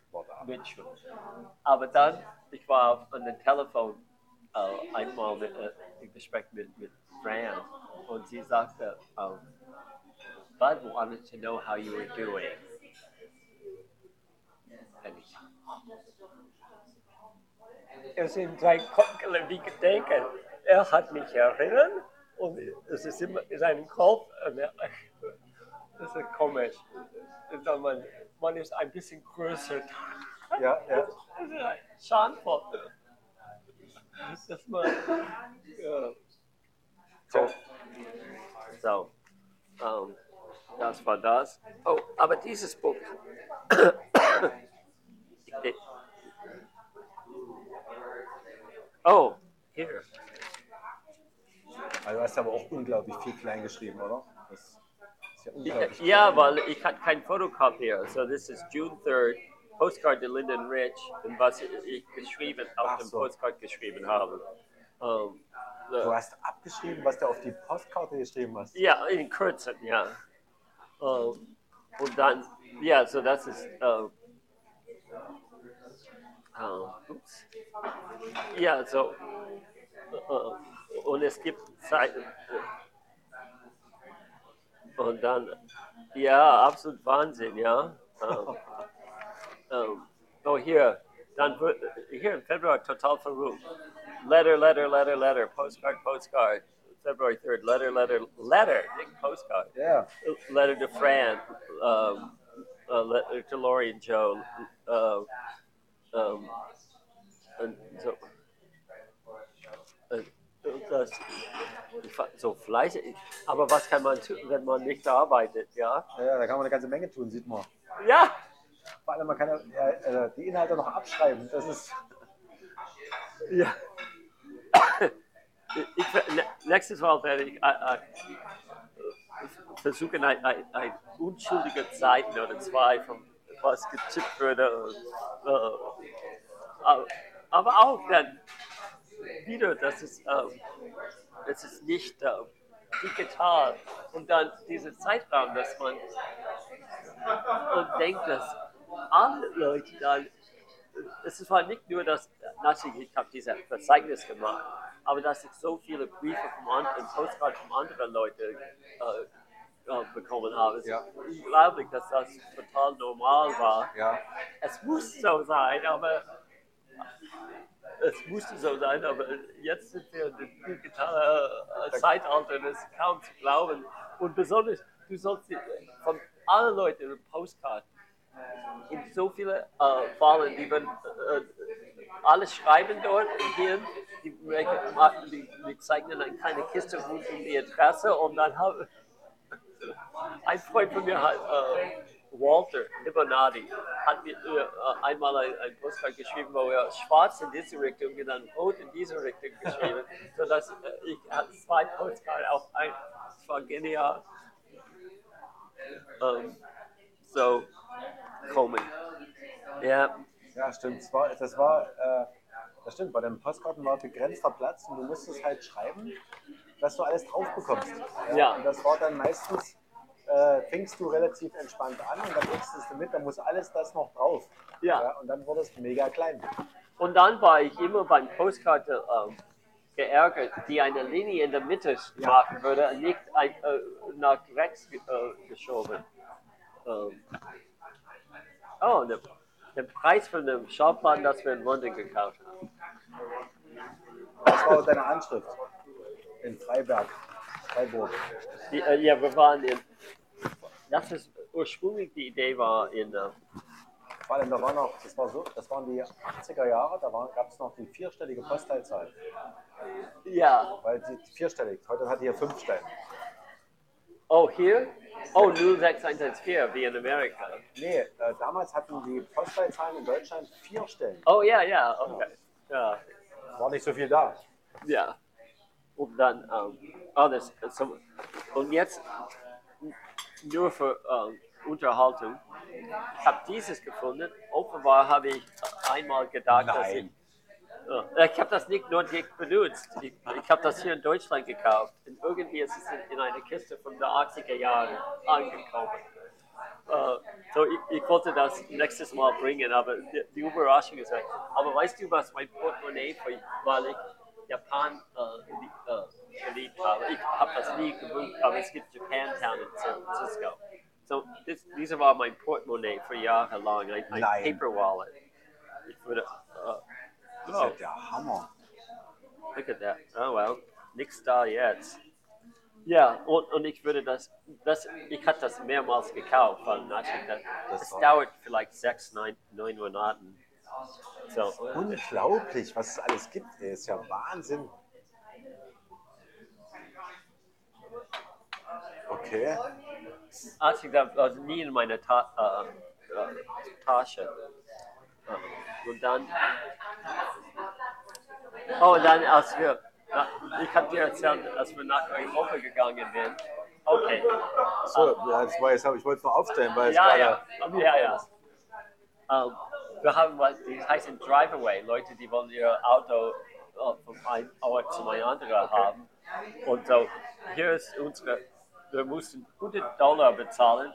Mit Schuld. Aber dann, ich war an dem Telefon äh, einmal mit, äh, im Gespräch mit, mit Fran und sie sagte, um, Bud wanted to know how you were doing. Und ich, es sind drei Kopfgeln wie Gedenken. Er hat mich erinnert und es ist immer in seinem Kopf. Und das ist komisch. Wenn Man, man ist ein bisschen größer. Ja, ja. Das ist ein Schandvoll. Dass man. Ja. So. So. Ähm, das war das. Oh, aber dieses Buch. *coughs* Oh, hier. Also du hast aber auch unglaublich viel klein geschrieben, oder? Das ist ja unglaublich Ja, klein. weil ich hatte kein Fotokopier. So this is June 3rd, Postcard to Lyndon Rich, und was ich geschrieben, auf Ach dem so. Postcard geschrieben habe. Ähm, Du so. hast abgeschrieben, was du auf die Postkarte geschrieben hast. Ja, in Kürzen, ja. Ähm, und dann, ja, so das ist, äh, ups. ja, so, äh, und es gibt Zeiten, äh, und dann, ja, absolut Wahnsinn, ja. *laughs* Ähm, oh, hier, dann wird, hier im Februar total verrückt. Letter, letter, letter, letter, postcard, postcard. February 3rd, letter, letter, letter, postcard. Ja, Letter to Fran, um, uh, letter to Lori and Joe. Uh, um, und so, das, so fleißig. Aber was kann man tun, wenn man nicht arbeitet, ja? ja, da kann man eine ganze Menge tun, sieht man. Ja, Vor allem, man kann ja, äh, die Inhalte noch abschreiben. Das ist, Ja. Ich, nächstes Mal werde ich äh, äh, versuchen, ein, ein, ein unschuldige Zeiten oder zwei, von was getippt wurde. Äh, aber- auch dann wieder, das ist, ähm, das ist nicht äh, digital. Und dann dieser Zeitraum, dass man und denkt, dass alle Leute dann es war nicht nur, dass natürlich ich habe dieses Verzeichnis gemacht, aber dass ich so viele Briefe von anderen, Postcards von anderen Leuten äh, äh, bekommen habe. Es Ja. ist unglaublich, dass das total normal war. ja, Es muss so sein, aber es musste so sein, aber jetzt sind wir in dem digitalen äh, Zeitalter, das ist kaum zu glauben. Und besonders, du sollst von allen Leuten eine Postkarte in so viele äh, Fallen, die werden äh, alles schreiben dort hier, die, die, die zeichnen dann keine Kiste rund um die Adresse und dann haben ein Freund von mir hat, äh, Walter Libonati, hat mir äh, einmal ein, ein Postkarte geschrieben, wo er schwarz in diese Richtung und dann rot in diese Richtung geschrieben, *laughs* sodass äh, ich hatte zwei Postkarten auf ein, das war genial. Ähm, so, komisch. Ja, ja, stimmt. Das war, das war äh, das stimmt, bei den Postkarten war begrenzter Platz und du musstest halt schreiben, dass du alles drauf bekommst. Ja. Und das war dann meistens, äh, fängst du relativ entspannt an und dann nimmst du es mit, dann muss alles das noch drauf. Ja. und dann wurde es mega klein. Und dann war ich immer beim Postkarte ähm, geärgert, die eine Linie in der Mitte machen würde, nicht ein, äh, nach rechts äh, geschoben. Ähm, oh, der, der Preis von dem Schaupladen, das wir in London gekauft haben. Das war deine Anschrift in Freiberg, Freiburg. Die, äh, ja, wir waren in. Das ist ursprünglich die Idee war in. Äh, Vor allem, da war noch, das war so, das waren die 80er Jahre, da gab es noch die vierstellige Postleitzahl. ja. Weil die vierstellig, heute hat die hier fünf Stellen. Oh, hier? Oh, 06114, wie in Amerika. Nee, äh, damals hatten die Postleitzahlen in Deutschland vier Stellen. Oh, ja, ja, okay. Ja. War nicht so viel da. Ja. Und dann, ähm, alles. So, und jetzt nur für ähm, Unterhaltung. Ich habe dieses gefunden. Offenbar habe ich einmal gedacht, dass ich. Ich habe das nicht nur nicht benutzt. Ich, ich habe das hier in Deutschland gekauft. Und irgendwie ist es in, in einer Kiste von den 80er Jahren angekommen. Äh, so, ich, ich wollte das nächstes Mal bringen, aber die, die Überraschung ist weg. Aber weißt du, was mein Portemonnaie, weil ich Japan äh, äh, geliebt habe? Ich habe das nie gebucht, aber es gibt Japantown in San Francisco. So, this, diese war mein Portemonnaie für Jahre lang, ein, ein. Paper Wallet. Ich würde, äh, Das ist ja der Hammer. Look at that. Oh well, nix da jetzt. Ja, und, und ich würde das, das ich hatte das mehrmals gekauft, weil natürlich das, Das dauert vielleicht sechs, neun, neun Monaten. So, Unglaublich, was es alles gibt. Ey. Ist ja Wahnsinn. Okay. als ich da, also nie in meiner Ta äh, äh, Tasche. Und dann, oh, und dann, als wir, ich habe dir erzählt, als wir nach Europa gegangen sind. Okay. So, ja, das war jetzt, ich wollte es noch aufstellen, weil es Ja, ja, ja, ja. Ähm, wir haben was, die heißen Drive-Away, Leute, die wollen ihr Auto äh, von einem Ort zu einem anderen haben. Und so, hier ist unsere, wir mussten 100 Dollar bezahlen,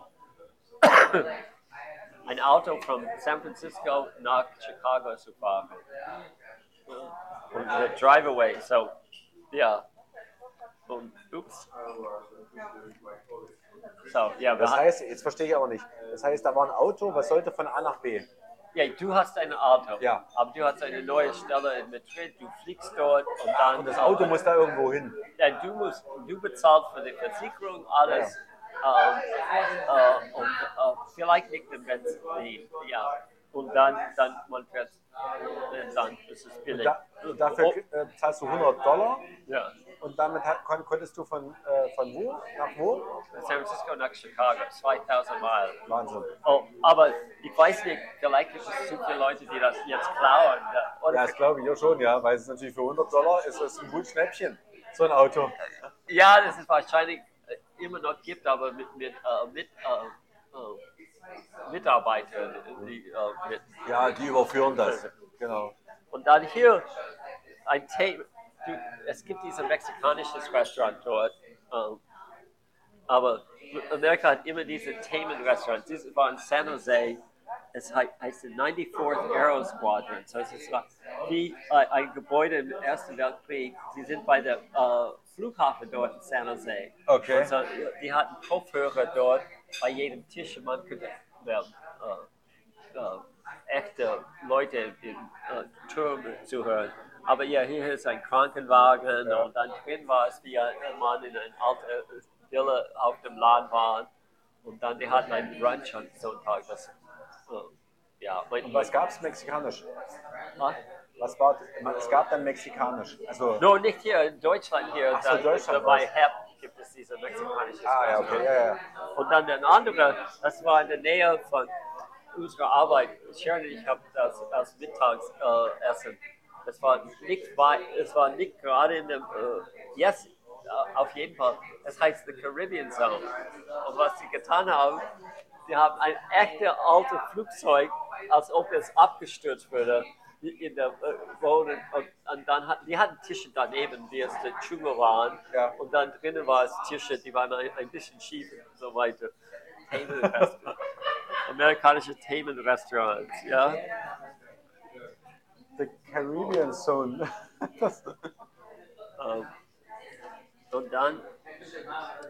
ein Auto von San Francisco nach Chicago zu fahren. Und der Drive-Away, so, ja. Und, ups. So, ja, Das heißt, jetzt verstehe ich aber nicht. Das heißt, da war ein Auto, was sollte von A nach B? Ja, du hast ein Auto, Ja. aber du hast eine neue Stelle in Madrid, du fliegst dort und dann. Und das Auto muss da irgendwo hin. Ja, du musst, du bezahlst für die Versicherung alles. Ähm, äh, und vielleicht nicht den Benzin, ja. Und dann, dann man fährt, äh, dann ist es billig. da, dafür äh, zahlst du 100 Dollar ja. und damit hat, kon, konntest du von, äh, von wo nach wo? San Francisco nach Chicago, 2000 Meilen. Wahnsinn. Oh, aber ich weiß nicht, vielleicht gibt es zu viele Leute, die das jetzt klauen. ja. Oder Ja, das glaube ich auch schon, ja, weil es natürlich für 100 Dollar ist es ein gutes Schnäppchen, so ein Auto. Ja, das ist wahrscheinlich immer noch gibt, aber mit, mit, äh, mit äh, äh, Mitarbeitern, die äh, mit. Ja, die überführen das. Genau. Und dann hier ein. Du, es gibt dieses mexikanisches Restaurant dort, ähm, aber Amerika hat immer diese Themenrestaurants. Dieses war in San Jose. Es hei- heißt der 94th Aero Squadron. So es ist wie äh, ein Gebäude im Ersten Weltkrieg. Sie sind bei der äh, Flughafen dort in San Jose. Okay. Und so, die hatten Kopfhörer dort bei jedem Tisch und man könnte äh, äh, echte Leute in äh, Türmen zuhören. Aber ja, hier ist ein Krankenwagen Ja. und dann drin war es wie ein Mann in einer alten Villa auf dem Land war. Und dann die hatten einen Brunch am Sonntag. Das, äh, ja, Und was gab es mexikanisch? Was? Was war, es gab dann mexikanisch. Also, No, nicht hier in Deutschland hier. Ach so, Deutschland bei. HEP gibt es diese mexikanische ah, ja, okay, ja, ja. Und dann der andere, das war in der Nähe von unserer Arbeit. Sharon und ich haben das als Mittagsessen. Äh, es war nicht weit, es war nicht gerade in dem, äh, yes, äh, auf jeden Fall. Es heißt the Caribbean Zone. Und was sie getan haben, sie haben ein echtes altes Flugzeug, als ob es abgestürzt würde. In der äh, Wohnung und, und dann hat, die hatten Tische daneben, die es der Dschungel waren. Ja. Und dann drinnen war es Tische, die waren ein, ein bisschen schief und so weiter. *laughs* Amerikanische Themenrestaurants, ja. The Caribbean Zone. *laughs* Das, Ähm, und dann,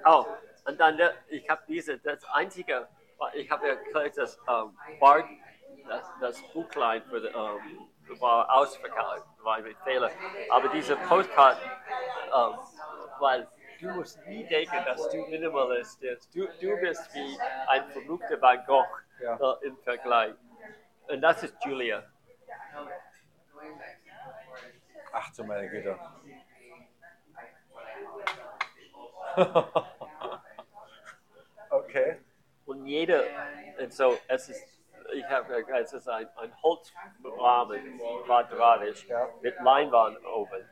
oh, und dann, ich habe diese, das einzige, ich habe ja gesagt, das ähm, Bart, das, das Buchlein für, die, ähm, war ausverkauft, war ein Fehler. Aber diese Postkarten, ähm, weil du musst nie denken, dass du Minimalist bist. Du, du bist wie ein verrückter Van Gogh Ja. äh, im Vergleich. Und das ist Julia. ach du meine Güte. *laughs* okay. Und jede, und so, es ist, ich habe es ist ein, ein Holzrahmen, quadratisch, Ja. mit Leinwand oben.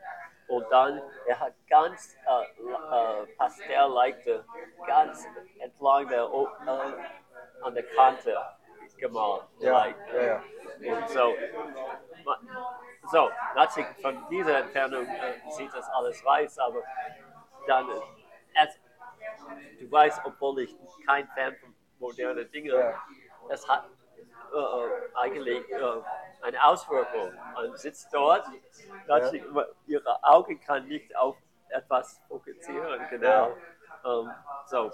Und dann, er hat ganz äh, äh, pastellleichte, ganz entlang der äh, an der Kante gemalt. Ja, Like, ja, ja. Und so, so, natürlich von dieser Entfernung äh, sieht das alles weiß, aber dann, äh, es, du weißt, obwohl ich kein Fan von modernen Dingen, Ja. es hat äh, eigentlich äh, eine Auswirkung. Man sitzt dort, natürlich, ihre Augen kann nicht auf etwas fokussieren, genau. Ähm, so,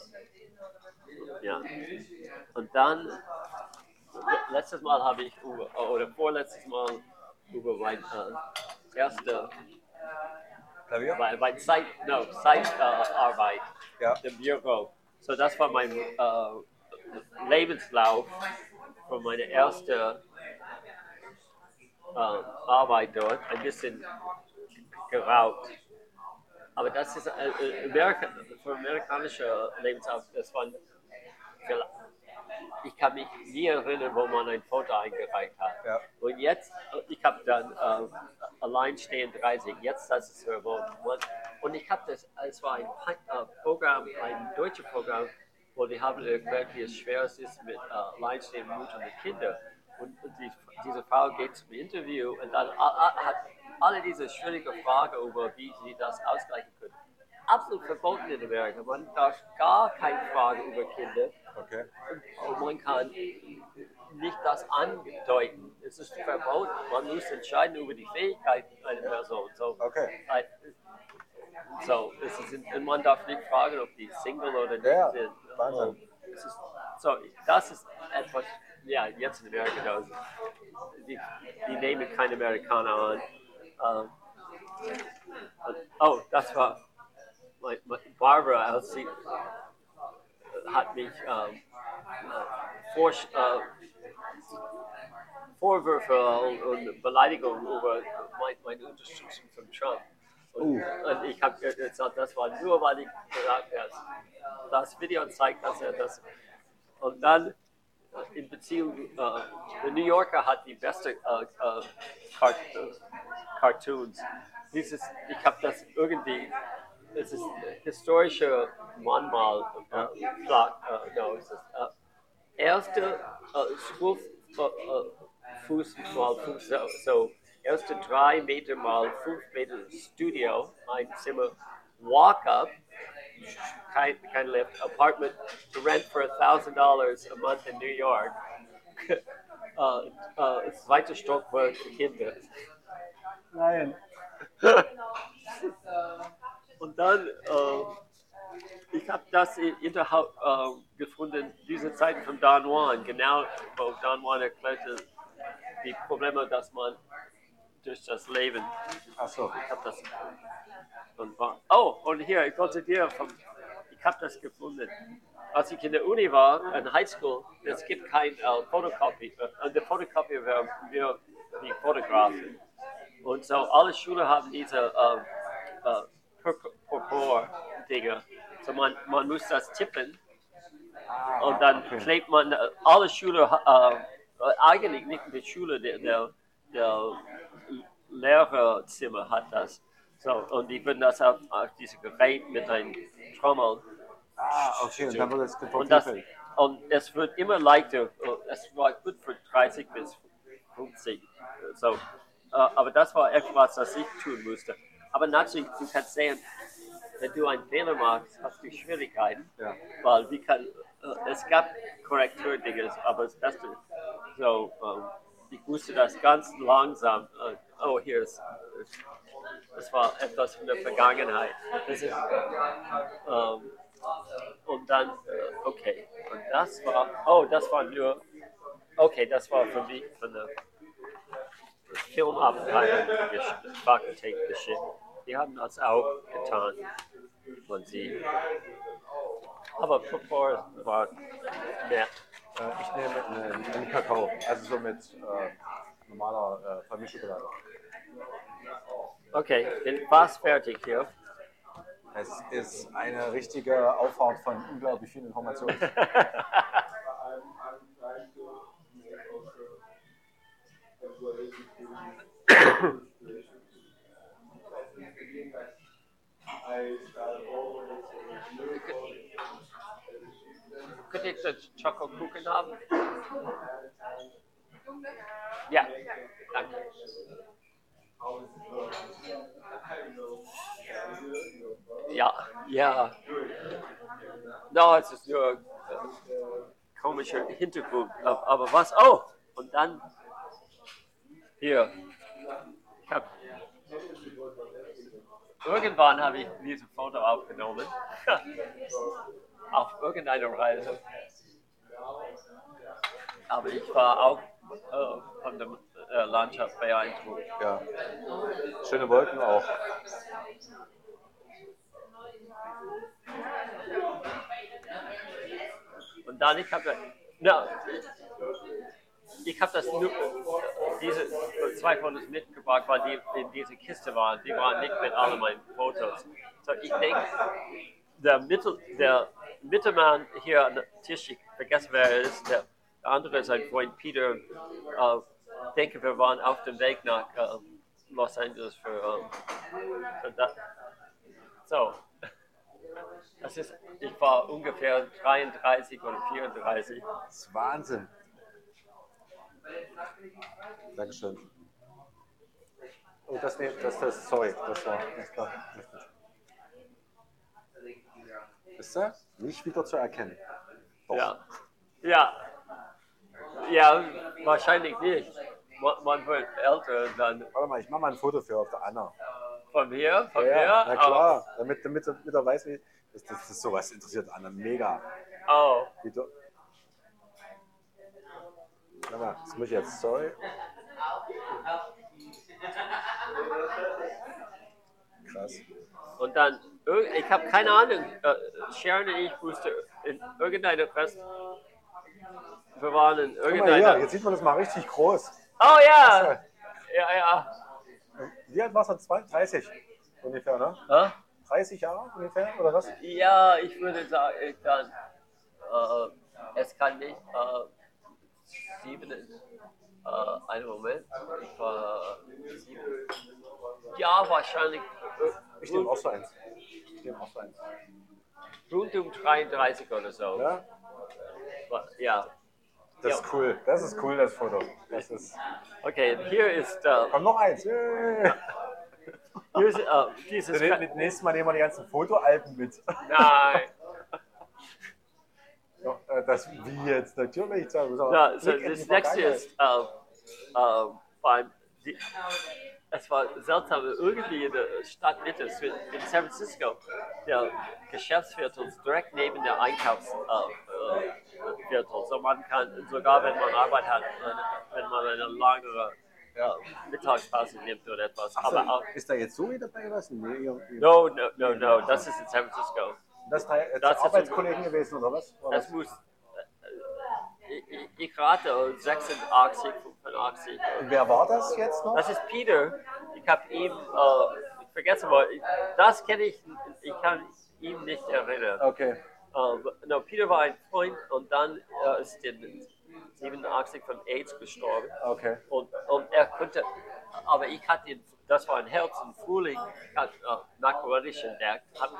ja. Und dann letztes Mal habe ich über, oder vorletztes Mal über mein äh, erste, Klavier? mein, mein Zeit, no, Zeitarbeit Arbeit Ja. im Büro. So, das war mein äh, Lebenslauf von meiner ersten äh, Arbeit dort. Ein bisschen geraubt. Aber das ist äh, äh, Amerika, für amerikanische Lebenslauf, das waren ich kann mich nie erinnern, wo man ein Foto eingereicht hat. Ja. Und jetzt, ich habe dann äh, alleinstehend 30, jetzt das ist verboten. Und- Und ich habe das, es war ein äh, Programm, ein deutsches Programm, wo die haben erklärt, wie es schwer es ist mit äh, alleinstehenden Mutter mit Kindern. Und, und die, diese Frau geht zum Interview und dann hat alle diese schwierigen Fragen über, wie sie das ausgleichen können. Absolut verboten in Amerika. Man darf gar keine Fragen über Kinder. Okay. Und man kann nicht das andeuten. Es ist verboten. Man muss entscheiden über die Fähigkeiten einer Person. So, Okay. so es ist, und man darf nicht fragen, ob die Single oder nicht ja. sind. Wahnsinn. So, das ist etwas, ja, jetzt in Amerika, da die, die nehmen keine Amerikaner an. Ähm, oh, das war mein, mein Barbara, als sie äh, hat mich ähm, äh, vor, äh, Vorwürfe und, Beleidigungen über mein, meine Unterstützung von Trump. Und, und ich habe gesagt, das war nur, weil ich gesagt habe, das Video zeigt, dass er das. Und dann äh, in Beziehung, äh, der New Yorker hat die beste äh, äh, Cart Cartoons. Dieses, ich habe das irgendwie, es ist historische Mahnmal, äh, Plag, äh, no, es ist, äh, erste äh, Schul, Fuß mal Fuß, so, so erste drei Meter mal fünf Meter Studio, ein Zimmer, Walk up, kein, kein Lift, apartment to rent for a thousand dollars a month in New York. *laughs* Uh, uh, äh, äh, zweiter Stockwerk Kinder. Nein. *laughs* Und dann, äh, ich habe das der äh, gefunden, diese Zeiten von Don Juan, genau, wo Don Juan erklärte die Probleme, dass man durch das Leben, Achso. ich habe das, und war, oh, und hier, ich wollte dir vom, ich habe das gefunden. Als ich in der Uni war, in High School, es gibt kein äh, Photocopy, äh, und der Photocopy wäre wir die Fotografen. Und so alle Schulen haben diese äh, äh, Purpur-Dinge. So man, man muss das tippen und dann okay. klebt man, äh, alle äh, äh, eigentlich nicht die Schule, der, der, der Lehrerzimmer hat das. So, und die würden das auf, auf dieses Gerät mit einem Trommel Ah, okay. Und dann wird es gefunden. und es wird immer leichter. Es war gut für 30 bis 50. So. Äh, Aber das war etwas, das ich tun musste. Aber natürlich, du kannst sehen, wenn du einen Fehler machst, hast du Schwierigkeiten. Ja. Weil wie kann, äh, es gab Korrekturdinge, aber das Beste, so, ähm, ich musste das ganz langsam, äh, oh, hier ist, das war etwas von der Vergangenheit. Ist, ähm, und dann, äh, okay, und das war, oh, das war nur, okay, das war für mich von der Filmabteilung Faktentape geschickt. Die haben das auch getan. Und sie, aber bevor war nett. Äh, ich nehme einen, einen Kakao. Also so mit äh, normaler äh, Familienschokolade. Okay, bin fast fertig hier. Es ist eine richtige Auffahrt von unglaublich vielen Informationen. *laughs* *laughs* *laughs* könnte ich den Schokokuchen haben? Ja, danke. Ja, ja. No, es ist nur äh, komischer Hintergrund. Aber was? Oh, und dann hier. Hab, irgendwann habe ich dieses Foto aufgenommen. *laughs* Auf irgendeiner Reise. Aber ich war auch äh, von der äh, Landschaft beeindruckt. Ja. Schöne Wolken auch. Und dann ich habe na, ich habe das nur diese zwei Fotos mitgebracht, weil die in diese Kiste waren. Die waren nicht mit allen meinen Fotos. So ich denke, der Mittel, der Mittelmann hier an der Tisch, ich vergesse wer er ist, der, der andere ist ein Freund Peter. Ich denke, wir waren auf dem Weg nach äh, Los Angeles für, äh, für das. So. Das ist, ich war ungefähr 33 oder 34. Das ist Wahnsinn. Dankeschön. Oh, das, nee, das, das, sorry, das war, das war. Ist er? Nicht wieder zu erkennen. Doch. Ja. Ja. Ja, wahrscheinlich nicht. Man, wird älter dann Warte mal, ich mache mal ein Foto für auf der Anna. von mir, von Ja, mir. ja, na klar. Damit, damit, er- damit er weiß, wie. Das, das ist sowas interessiert Anna mega. Oh, Wie du, Warte mal, das muss ich jetzt, sorry. Krass. oh. Und dann, ich habe keine Ahnung, äh, Sharon und ich mussten in irgendeiner Fest, wir waren in irgendeiner, hier, jetzt sieht man das mal richtig groß. oh ja, ja, ja, Wie alt warst du? 32 ungefähr, ne? Hä? 30 Jahre ungefähr, oder was? ja, ich würde sagen, ich dann, äh, es kann nicht, äh, sieben, äh, einen Moment, ich war sieben, ja, wahrscheinlich, äh, Ich nehme auch so eins. Ich nehme auch so eins. rund um 33 oder so, Ja? ja. Das ist cool. Das ist cool, das Foto. Das ist. Okay, hier ist, äh, Komm, noch eins. Yay. hier ist äh, dieses, Das nächste Mal nehmen wir die ganzen Fotoalben mit. nein, *laughs* äh, Das wie jetzt natürlich. Da muss man- Ja, so das nächste ist, äh, beim, die, es war seltsam, irgendwie in der Stadtmitte, in San Francisco, der Geschäftsviertel ist direkt neben der Einkaufsviertel. Äh, Viertel. so man kann, sogar wenn man Arbeit hat, äh, wenn man eine langere Ja. Mittagspause nimmt oder etwas. So, Aber auch, ist da jetzt so wieder bei was? Nee, ihr, ihr, no, no, no, no, das ist in San Francisco. das ist äh, das ist- Arbeitskollegen gewesen, oder was? Oder Das was? muss, äh, ich, ich rate 86, 85. Und wer war das jetzt noch? Das ist Peter. Ich habe ihm, äh, ich vergesse mal, das kenne ich, ich kann ihn nicht erinnern. Okay. Ähm, no, Peter war ein Freund und dann äh, ist er in 87 von AIDS gestorben. Okay. Und, und er konnte, aber ich hatte ihn, das war ein Herz im Frühling, ich hatte äh, Macaronisch entdeckt, habe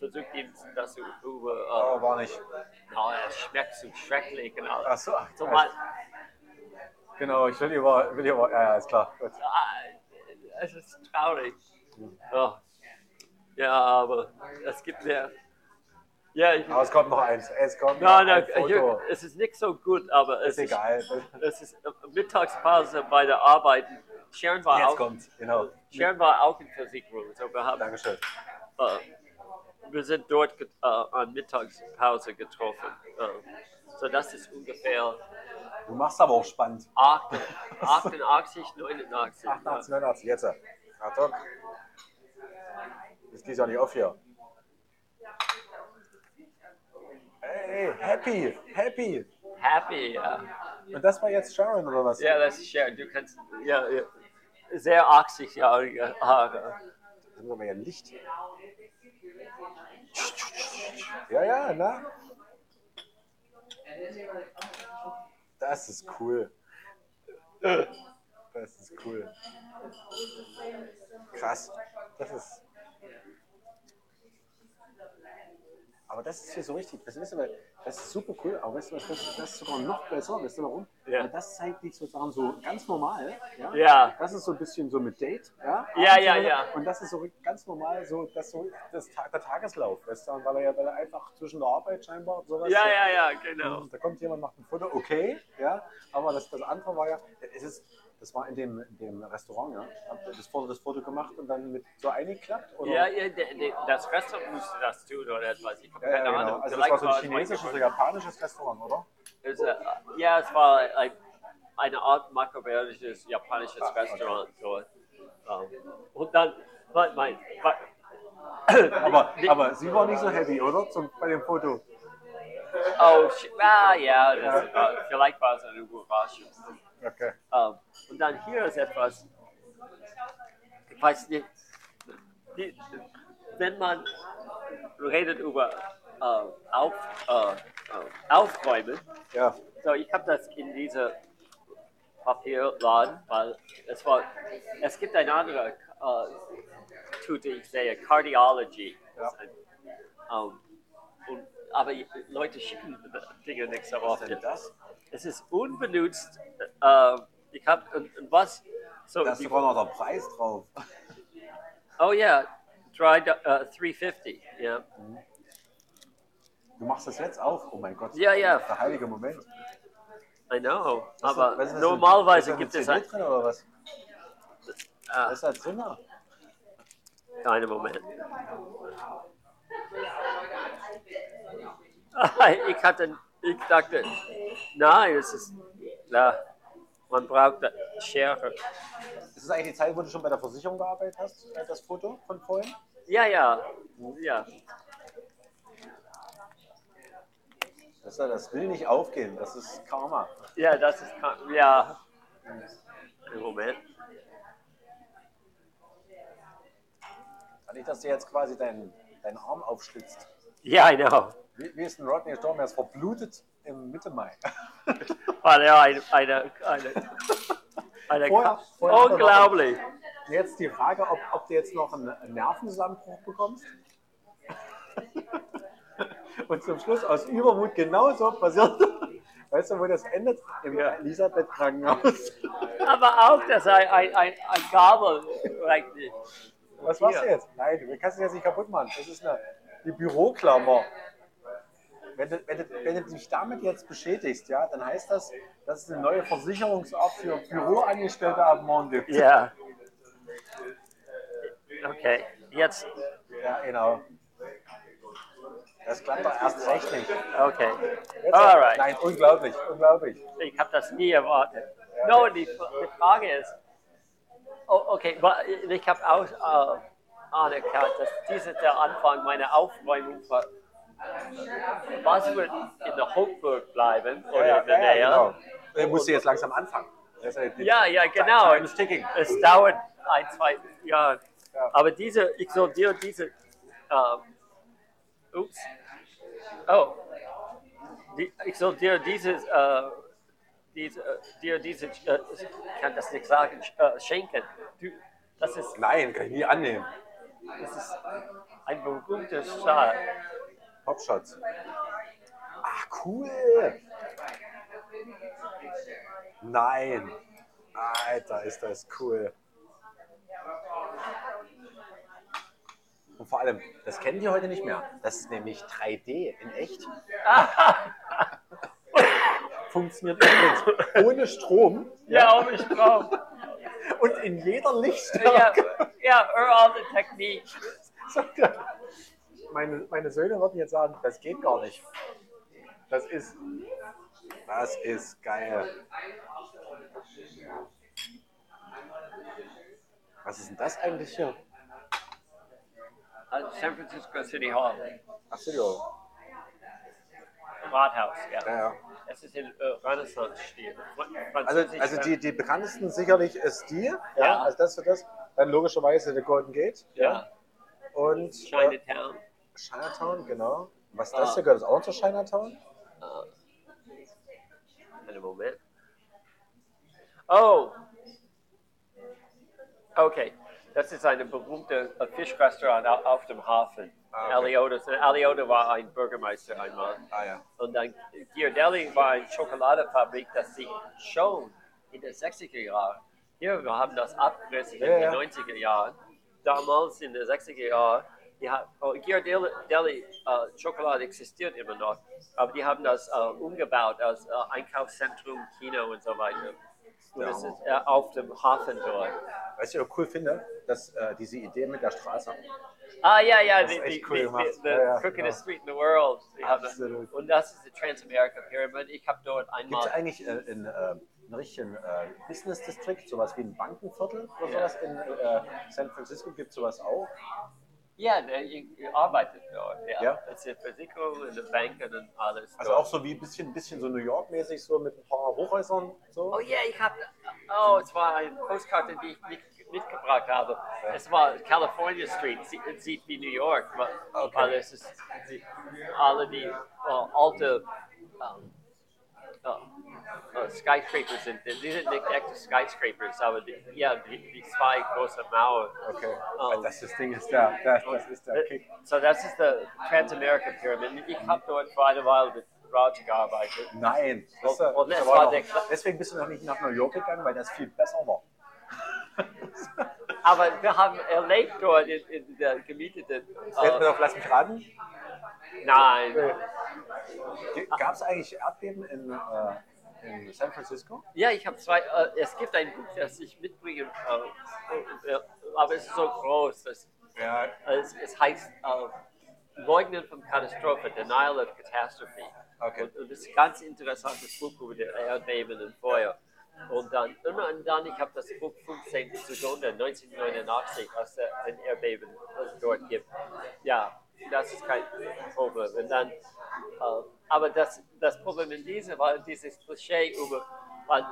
versucht ihm das zu über, äh, war nicht. na, es schmeckt so schrecklich alles. Ach so, ach, So ja, mal, Genau, ich will lieber, will lieber, ja, ja, ist klar. Gut. Ah, es ist traurig. Ja, ja aber es gibt mehr. Ja, ich, Aber es kommt noch eins. Es kommt nein, noch nein, ein hier, Foto. es ist nicht so gut, aber es Ist ist, egal. es ist äh, Mittagspause bei der Arbeit. Sharon war, Jetzt auch, kommt, genau. Sharon war auch in Versicherung. So wir, haben, Dankeschön. äh, wir sind dort get, äh, an Mittagspause getroffen. Äh, so das ist ungefähr Du machst aber auch spannend. 88, 89. 88, 89, jetzt. Achtung. Ist dies ja nicht auf hier. Hey, happy, happy. Happy, ja. Und das war jetzt Sharon oder was? Ja, das ist Sharon. Du kannst, ja, ja. sehr 80-jährige Haare. Das ist aber ja Licht. Ja, ja, na? Das ist cool. Das ist cool. Krass. Das ist. Aber das ist hier so richtig. Das ist, aber, das ist super cool. Aber weißt du was, das, das ist sogar noch besser. Weißt du warum? Ja. Weil das zeigt dich sozusagen so ganz normal. Ja? Ja. Das ist so ein bisschen so mit Date. Ja, Ja, ja, ja. Und das ist so ganz normal, so, das so das, der Tageslauf. Weißt du? Weil er ja weil er einfach zwischen der Arbeit scheinbar und sowas. Ja, ja, ja, genau. Da kommt jemand, macht ein Foto, okay, ja, aber das, das andere war ja, es ist, das war in dem, in dem Restaurant, ja. Habt ihr das Foto, das Foto gemacht und dann mit so eingeklappt? Oder? Ja, ja, der, der, das Restaurant musste das tun oder etwas. Ich habe keine genau. Ahnung. Also das war so ein es chinesisches oder japanisches Restaurant, oder? Es, äh, ja, es war ein, eine Art makrobiologisches japanisches Ah, okay. Restaurant. So. Ähm, und dann, mein, mein, Aber, *laughs* aber sie war nicht so happy, oder? Zum, bei dem Foto. *laughs* oh, ah, ja, das, äh, vielleicht war es eine Überraschung. Okay. Ähm, und dann hier ist etwas, ich weiß nicht, die, wenn man redet über äh, auf, äh, Aufräumen, Ja. so ich habe das in dieser Papierladen, weil es war, es gibt eine andere Tute, ich sehe, Cardiology. Ja. Ähm, und, aber Leute schicken Dinge denn oft. das? Es ist unbenutzt. Äh, ich habe und, und was? So, Da ist sogar noch der Preis drauf. oh ja, drei, äh, 350. Ja, Du machst das jetzt auf? Oh mein Gott. ja, ja. Der heilige Moment. I know. Was Aber was das normalerweise gibt es eine ein, drin oder was? ah, Was ist da drin? einen Moment. *laughs* Ich hatte, ich dachte, nein, es ist, na, man braucht Schere. Ist das eigentlich die Zeit, wo du schon bei der Versicherung gearbeitet hast, äh, das Foto von vorhin? Ja, ja, ja. Das, das will nicht aufgehen, das ist Karma. Ja, das ist, ja. Einen Moment. Nicht, dass du jetzt quasi deinen, deinen Arm aufschlitzt. Ja, I know. Wie, wie ist denn Rodney gestorben? Er ist verblutet im Mitte Mai. *laughs* Eine, eine, eine, eine Vorher- vorher er unglaublich. Jetzt die Frage, ob, ob du jetzt noch einen Nervenzusammenbruch bekommst. *laughs* Und zum Schluss aus Übermut genauso passiert. Weißt du, wo das endet? Im Ja. Elisabeth-Krankenhaus. Aber auch, dass ein, ein, ein, ein Gabel reicht nicht. Was machst du jetzt? Nein, du kannst es jetzt nicht kaputt machen. Das ist eine, die Büroklammer. Wenn du, wenn, du, wenn du dich damit jetzt beschädigst, ja, dann heißt das, dass es eine neue Versicherungsart für Büroangestellte ab morgen gibt. Ja. Okay, jetzt, Ja, genau. Das klappt doch erst recht nicht. okay. Jetzt, Alright. Nein, unglaublich, unglaublich. Ich habe das nie erwartet. No, die, die Frage ist, oh, okay, ich habe auch äh, anerkannt, dass diese der Anfang meiner Aufräumung war. Was wird in der Hochburg bleiben oder in der Nähe? genau. Der musste jetzt langsam anfangen. Ja Ja, ja, genau. Es dauert ein, zwei Jahre. Ja. Aber diese, ich soll dir diese, ähm, ups, oh, die, ich soll dir dieses, äh, diese, dir diese, äh, ich kann das nicht sagen, äh, schenken. Du, das ist, Nein, kann ich nie annehmen. das ist ein berühmter Staat. Popshots. Ach, cool. Nein. Alter, ist das cool. Und vor allem, das kennen die heute nicht mehr. Das ist nämlich 3D in echt. *laughs* Funktioniert übrigens ohne Strom Ja, ich brauche, und in jeder ja, Lichtstärke. ja, all the technique. *laughs* Er. Meine, meine Söhne würden jetzt sagen, das geht gar nicht. Das ist, das ist geil. Was ist denn das eigentlich hier? Uh, San Francisco City Hall, Ach so, Rathaus, ja. ja, ja. Es ist in äh, Renaissance-Stil. Also, also äh, die, die bekanntesten sicherlich ist die. Ja. Ja. Also das für das. Dann logischerweise der Golden Gate. ja, Und äh, Chinatown. Genau. Was ist das Ah. hier? Gehört das auch zu Chinatown? Einen Moment. Oh! Okay, das ist ein berühmtes Fischrestaurant au- auf dem Hafen. Ah, okay. Aliotas. Aliota war ein Bürgermeister einmal. Ah ja. Und dann Ghirardelli war eine Schokoladefabrik, das sie schon in den 60er Jahren, hier, wir haben das abgerissen Ja, in ja. den 90er Jahren, damals in den 60er Jahren, die hat, oh, Ghirardelli äh, Schokolade existiert immer noch, aber die haben das äh, umgebaut als äh, Einkaufszentrum, Kino und so weiter. Und Ja. das ist äh, auf dem Hafen dort. Was ich auch cool finde, dass äh, diese Idee mit der Straße. Ah, ja, ja, Das die, ist die, cool die, the Ja, ja, crooked genau. street in the world. Absolut. Und das ist die Transamerica Pyramid. Ich habe dort Gibt einmal. es eigentlich äh, in, äh, einen richtigen Business District, sowas wie ein Bankenviertel oder Ja. sowas in San Francisco? Gibt es sowas auch? Ja, der ich arbeitet dort. Ja. Ja. Die Versicherung und die Banken und alles. Also dort. auch so wie ein bisschen, bisschen so New York-mäßig, so mit ein paar Hochhäusern. So. Oh ja, ich habe. Oh, es war eine Postkarte, die ich mit, mitgebracht habe. Es war California Street. Sie, sieht wie New York. Okay. weil es ist alle die äh, alte ähm, äh, äh, Skyscrapers and these are nicht echte Skyscrapers, aber die, ja, die, zwei große Mauern. Okay. Oh. Das, das Ding ist der, das, das ist Kick. So das ist der Transamerica Pyramid. Ich habe dort für eine Weile mit Roger gearbeitet. Nein. Das, ist- Und das war noch, der- deswegen bist du noch nicht nach New York gegangen, weil das viel besser war. Aber wir haben erlebt dort in, in der gemieteten. Jetzt Äh, noch, lass mich raten. nein. Äh, Gab es eigentlich Erdbeben in, äh, in San Francisco? Ja, ich habe zwei. Äh, es gibt ein Buch, das ich mitbringe, äh, äh, aber es ist so groß. Das, Ja. es, es heißt äh, Leugnen von Katastrophe, Denial of Catastrophe. Okay. Und, und das ist ein ganz interessantes Buch über die Erdbeben und Feuer. Und dann, und dann ich habe das Buch 15 Sekunde 1989, als es ein Erdbeben dort gibt. Ja, das ist kein Problem. Und dann, äh, aber das, das Problem in dieser war dieses Klischee über, weil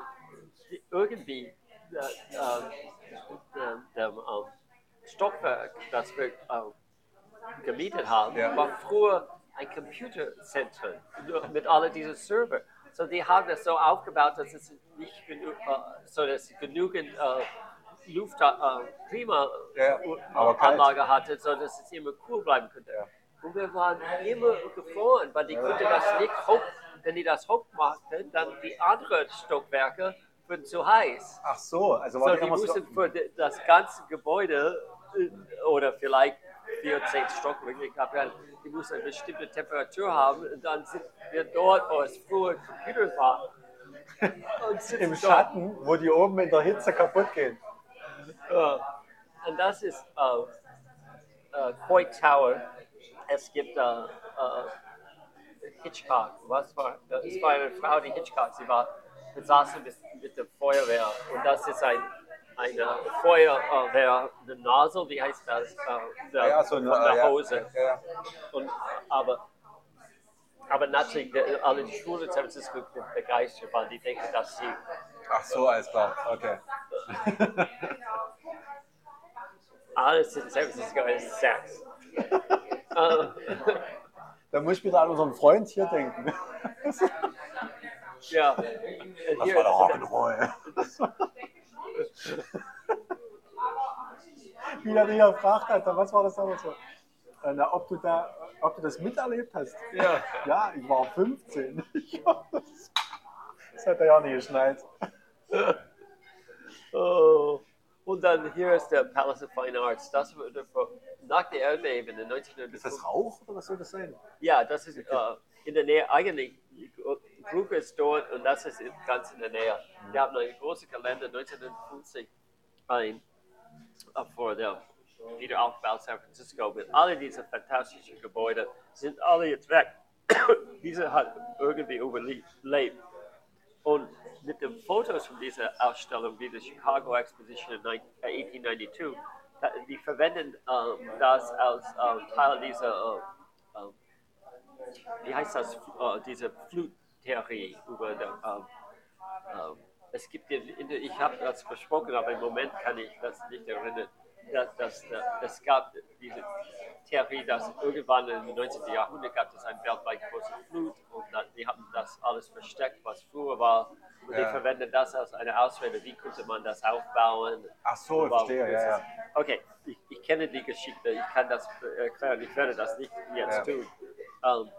irgendwie äh, äh, der, ähm, Stockwerk, das wir äh, gemietet haben, Ja. war früher ein Computerzentrum *laughs* mit all diesen Server. So die haben das so aufgebaut, dass es nicht genug, äh, so dass genügend äh, Luft, äh, Klima Ja, äh, hatte, so dass es immer cool bleiben könnte. Ja. Und wir waren immer gefroren, weil die konnten das nicht hoch, wenn die das hoch machten, dann die anderen Stockwerke würden zu heiß. Ach so, also So, die mussten für die- das ganze Gebäude äh, oder vielleicht 14 Stockwerke, ich hab ja, die mussten eine bestimmte Temperatur haben und dann sind wir dort, wo es früher Computer war. *laughs* Im dort. Schatten, wo die oben in der Hitze kaputt gehen. Ja. Und das ist äh, äh, Coit Tower. Es gibt äh, äh, Hitchcock. Was war? Es war eine Frau, die Hitchcock. Sie war besaßen mit, mit der Feuerwehr. Und das ist ein eine Feuerwehr, eine Nozzle, wie heißt das? Äh, der, Ja, so eine, von der ja, Hose. Ja, ja. Und, aber, aber natürlich, der, alle die Schule in San Francisco sind begeistert, weil die denken, dass sie Ach so, alles klar. Okay. *laughs* alles in San Francisco ist Sex. *laughs* Da muss ich wieder an unseren Freund hier denken. ja. Das Hier- war der Rock'n'Roll. Wie er dich gefragt hat, was war das damals so? Äh, Na, ob, du da, ob du das miterlebt hast? Ja. Ja, ich war 15. Ja, das, hat er ja nicht geschnallt. Oh. Und dann hier ist der Palace of Fine Arts. Das wurde vor, nach der Erdbeben in Ist das 1950. Rauch oder was soll das sein? Ja, das ist äh, in der Nähe, eigentlich, Brücke ist dort und das ist in- ganz in der Nähe. Wir haben ein großes Gelände 1950 ein, äh, vor der Wiederaufbau San Francisco mit all diese fantastischen Gebäude sind alle jetzt weg. *coughs* Diese hat irgendwie überlebt. Und mit den Fotos von dieser Ausstellung, wie die Chicago Exposition in 19- äh, 1892, da- die verwenden ähm, das als ähm, Teil dieser, äh, wie heißt das, äh, diese Fluttheorie über ähm, es gibt, ich habe das besprochen, aber im Moment kann ich das nicht erinnern, dass, dass, es gab diese Theorie, dass irgendwann im 19. Jahrhundert gab es eine weltweit große Flut und dann, die haben das alles versteckt, was früher war. Und die Ja. verwenden das als eine Ausrede, wie könnte man das aufbauen. Ach so, ich verstehe, ja, ja. Okay, ich, ich kenne die Geschichte, ich kann das erklären, ich werde das nicht jetzt Ja. tun. Ähm,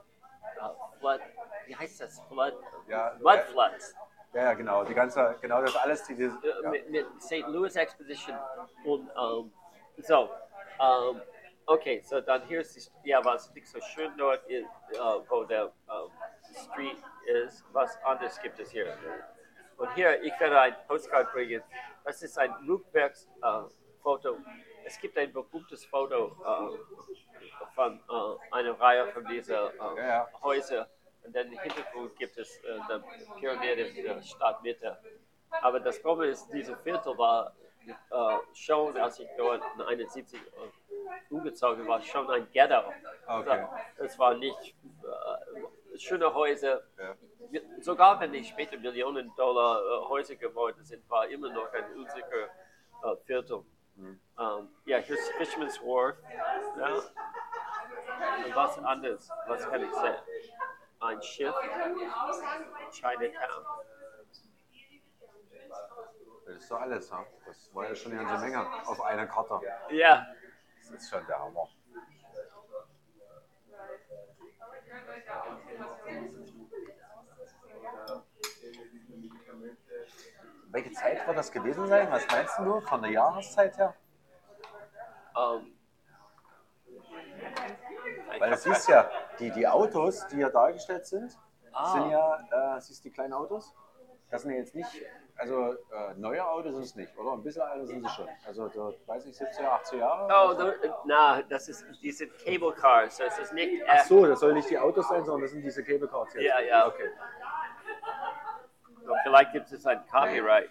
äh, Flood, wie heißt das? Flood? Ja, Mud ja. Floods. Ja, genau. Die ganze, genau das alles, die, die Äh, ja. mit, mit St. Louis Exposition und ähm, so. Ähm, okay, so dann hier ist die, ja, was nicht so schön dort ist, äh, wo der ähm, Street ist. Was anderes gibt es hier? Und hier, ich werde ein Postcard bringen. Das ist ein Rückwärtsfoto. Foto. es gibt ein berühmtes Foto äh, von einer Reihe von diesen Ja, ja. Häusern. Und dann im Hintergrund gibt es die Pyramide in der Stadtmitte. Aber das Problem ist, diese Viertel war äh, schon, als ich dort in 71 äh, umgezogen war, schon ein Ghetto. Okay. Also, es war nicht äh, schöne Häuser. Ja. Sogar wenn die später Millionen Dollar äh, Häuser geworden sind, war immer noch ein unsicher Viertel. Mhm. Ähm, ja, hier ist Fisherman's Wharf. Ja. Und was anderes, was kann ich sagen? Ein Schiff, Chinatown. Das ist doch alles, ne? Das war ja schon eine ganze Menge auf einer Karte. Ja, Das ist schon der Hammer. Welche Zeit wird das gewesen sein? Was meinst du von der Jahreszeit her? ähm, Weil du siehst ja, die, die Autos, die hier dargestellt sind, Ah. sind ja, äh, siehst du die kleinen Autos? Das sind jetzt nicht, also äh, neue Autos sind es nicht, oder? Ein bisschen älter sind sie schon. Also, so, weiß ich, 70er, 80er Jahre? Oh, so. na, das ist diese Cable Cars. Das ist nicht. Ach so, das sollen nicht die Autos sein, sondern das sind diese Cable Cars jetzt. Ja, ja. Okay. Vielleicht gibt es ein Copyright.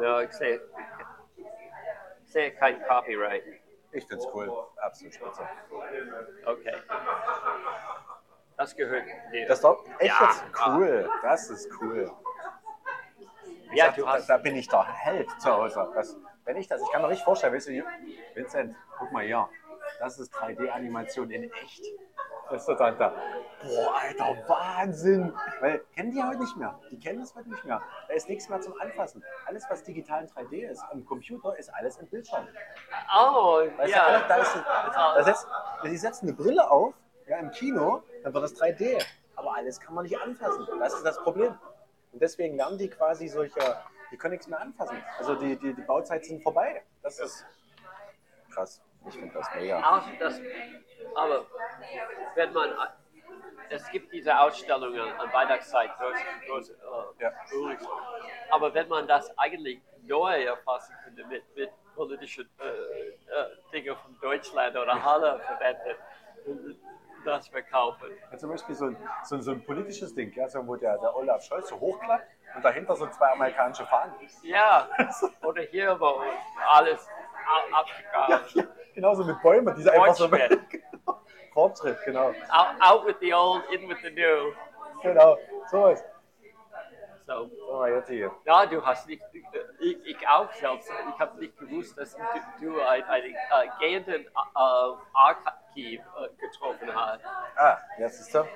Ja, ich sehe, ich sehe kein Copyright. Ich find's cool. Absolut spitze. Okay. Das gehört dir. Das ist doch echt Ja. jetzt cool. Das ist cool. Ich ja, sag, du da, hast. da bin ich der Held zu Hause. Das, wenn ich das, ich kann mir richtig vorstellen, weißt du, Vincent, guck mal hier. Das ist 3D-Animation in echt. Ist total da. Boah, Alter, Wahnsinn! Weil kennen die heute nicht mehr. Die kennen das heute nicht mehr. Da ist nichts mehr zum Anfassen. Alles, was digital in 3D ist, am Computer, ist alles im Bildschirm. Oh, Weißt ja. du, da ist, da setzt, die setzen eine Brille auf, ja, im Kino, dann wird das 3D. Aber alles kann man nicht anfassen. Das ist das Problem. Und deswegen lernen die quasi solche, die können nichts mehr anfassen. Also die, die, die Bauzeit sind vorbei. Das ist krass. Ich finde das mega. Auch das, aber wenn man, es gibt diese Ausstellungen an Weihnachtszeit, durch, durch, äh, Ja. aber wenn man das eigentlich neu erfassen könnte mit, mit politischen äh, äh, Dingen von Deutschland oder Halle verwendet, das verkaufen. Ja, zum Beispiel so ein, so ein, so ein politisches Ding, ja, so, wo der, der Olaf Scholz so hochklappt und dahinter so zwei amerikanische Fahnen. Ja, oder hier, wo alles a- Ja, ja, genauso mit Bäumen, die sie einfach so. Fortschritt. Genau. Out, out with the old, in with the new. Genau. So. So, jetzt hier. Ja, du hast nicht, ich, ich auch selbst, ich habe nicht gewusst, dass du, du einen, einen äh, gehenden äh, Archiv äh, getroffen hast. Ah, jetzt ist er.